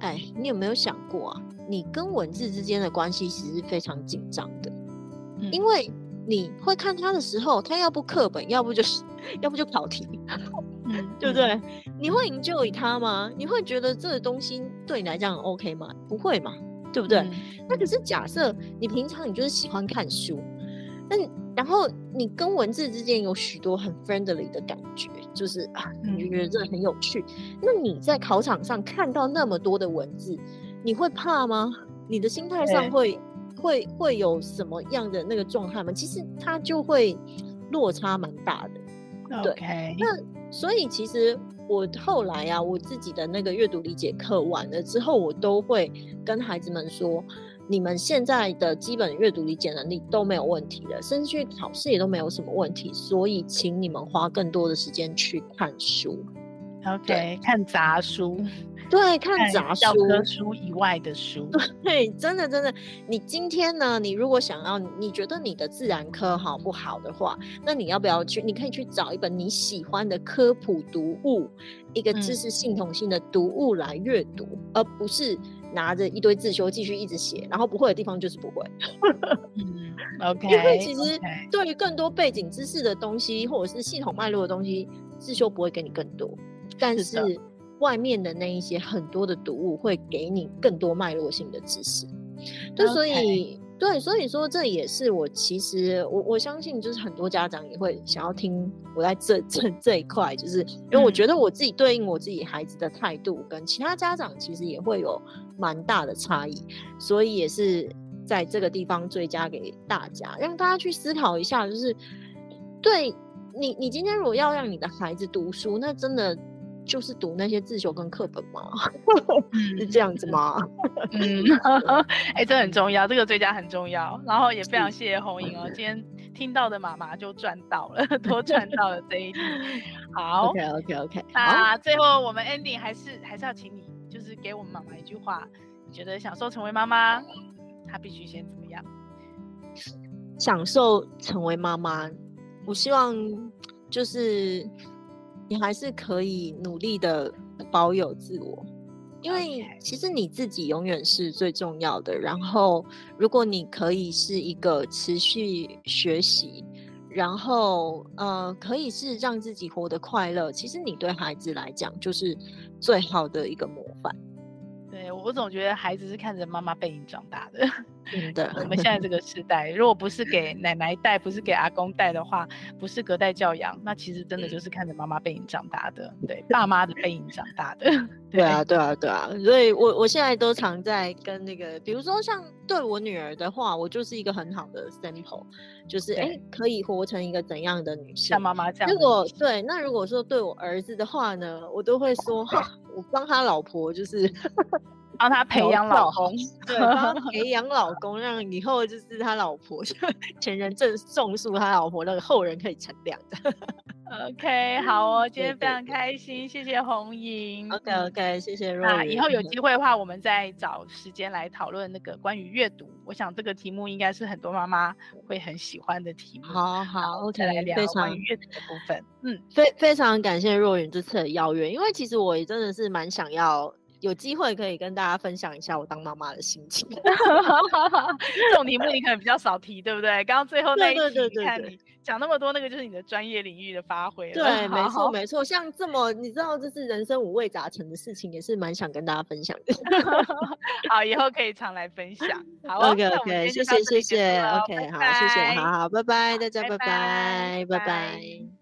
哎，你有没有想过啊？你跟文字之间的关系其实是非常紧张的，因为你会看他的时候，他要不课本，要不就是 要不就考题，对不对？你会 enjoy 他吗？你会觉得这个东西对你来讲很 OK 吗？不会嘛。”对不对？那、嗯、可是假设你平常你就是喜欢看书，那然后你跟文字之间有许多很 friendly 的感觉，就是啊，你就觉得这很有趣。嗯、那你在考场上看到那么多的文字，你会怕吗？你的心态上会、欸、会会有什么样的那个状态吗？其实它就会落差蛮大的。对.那所以其实我后来啊，我自己的那个阅读理解课完了之后，我都会跟孩子们说。你们现在的基本阅读理解能力都没有问题的，甚至去考试也都没有什么问题，所以请你们花更多的时间去看书。OK，看杂书，对，看杂书，教科书以外的书。对，真的真的，你今天呢？你如果想要，你觉得你的自然科好不好的话，那你要不要去？你可以去找一本你喜欢的科普读物，一个知识系统性的读物来阅读，嗯、而不是。拿着一堆自修继续一直写，然后不会的地方就是不会。嗯，OK。因为其实对于更多背景知识的东西，或者是系统脉络的东西，自修不会给你更多。但是外面的那一些很多的读物会给你更多脉络性的知识。就所以。对，所以说这也是我其实我我相信，就是很多家长也会想要听我在这这这一块，就是因为我觉得我自己对应我自己孩子的态度跟其他家长其实也会有蛮大的差异，所以也是在这个地方追加给大家，让大家去思考一下，就是对你你今天如果要让你的孩子读书，那真的。就是读那些自修跟课本吗？是这样子吗？嗯，哎、欸，这很重要，这个追加很重要。然后也非常谢谢红莹哦，今天听到的妈妈就赚到了，多赚到了这一题。好，OK OK OK。那最后我们 ending 还是还是要请你，就是给我们妈妈一句话，你觉得享受成为妈妈，她必须先怎么样？享受成为妈妈，我希望就是。你还是可以努力的保有自我，因为其实你自己永远是最重要的。然后，如果你可以是一个持续学习，然后呃，可以是让自己活得快乐，其实你对孩子来讲就是最好的一个模我总觉得孩子是看着妈妈背影长大的。真的，我们现在这个时代，如果不是给 奶奶带，不是给阿公带的话，不是隔代教养，那其实真的就是看着妈妈背影长大的，对，爸妈的背影长大的。对，对啊，对啊，对啊，所以我我现在都常在跟那个，比如说像对我女儿的话，我就是一个很好的 sample，就是哎，可以活成一个怎样的女性，像妈妈这样。如果对，那如果说对我儿子的话呢，我都会说，我帮他老婆就是。帮他培养老公，对，帮他培养老公，让以后就是他老婆前 人正种树，他老婆那个后人可以乘凉的。OK，好哦，今天非常开心，谢谢红莹。OK OK，谢谢若云。以后有机会的话，我们再找时间来讨论那个关于阅读。我想这个题目应该是很多妈妈会很喜欢的题目。好好，OK，来聊关于阅读的部分。嗯，非非常感谢若云这次的邀约，因为其实我也真的是蛮想要。有机会可以跟大家分享一下我当妈妈的心情。这种题目你可能比较少提，对不对？刚刚最后那一题，你看你讲那么多，那个就是你的专业领域的发挥。对，没错没错。像这么你知道，这是人生五味杂陈的事情，也是蛮想跟大家分享的。好，以后可以常来分享。好，OK OK，谢谢谢谢，OK，好，谢谢，好好，拜拜，大家拜拜，拜拜。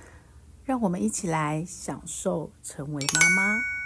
让我们一起来享受成为妈妈。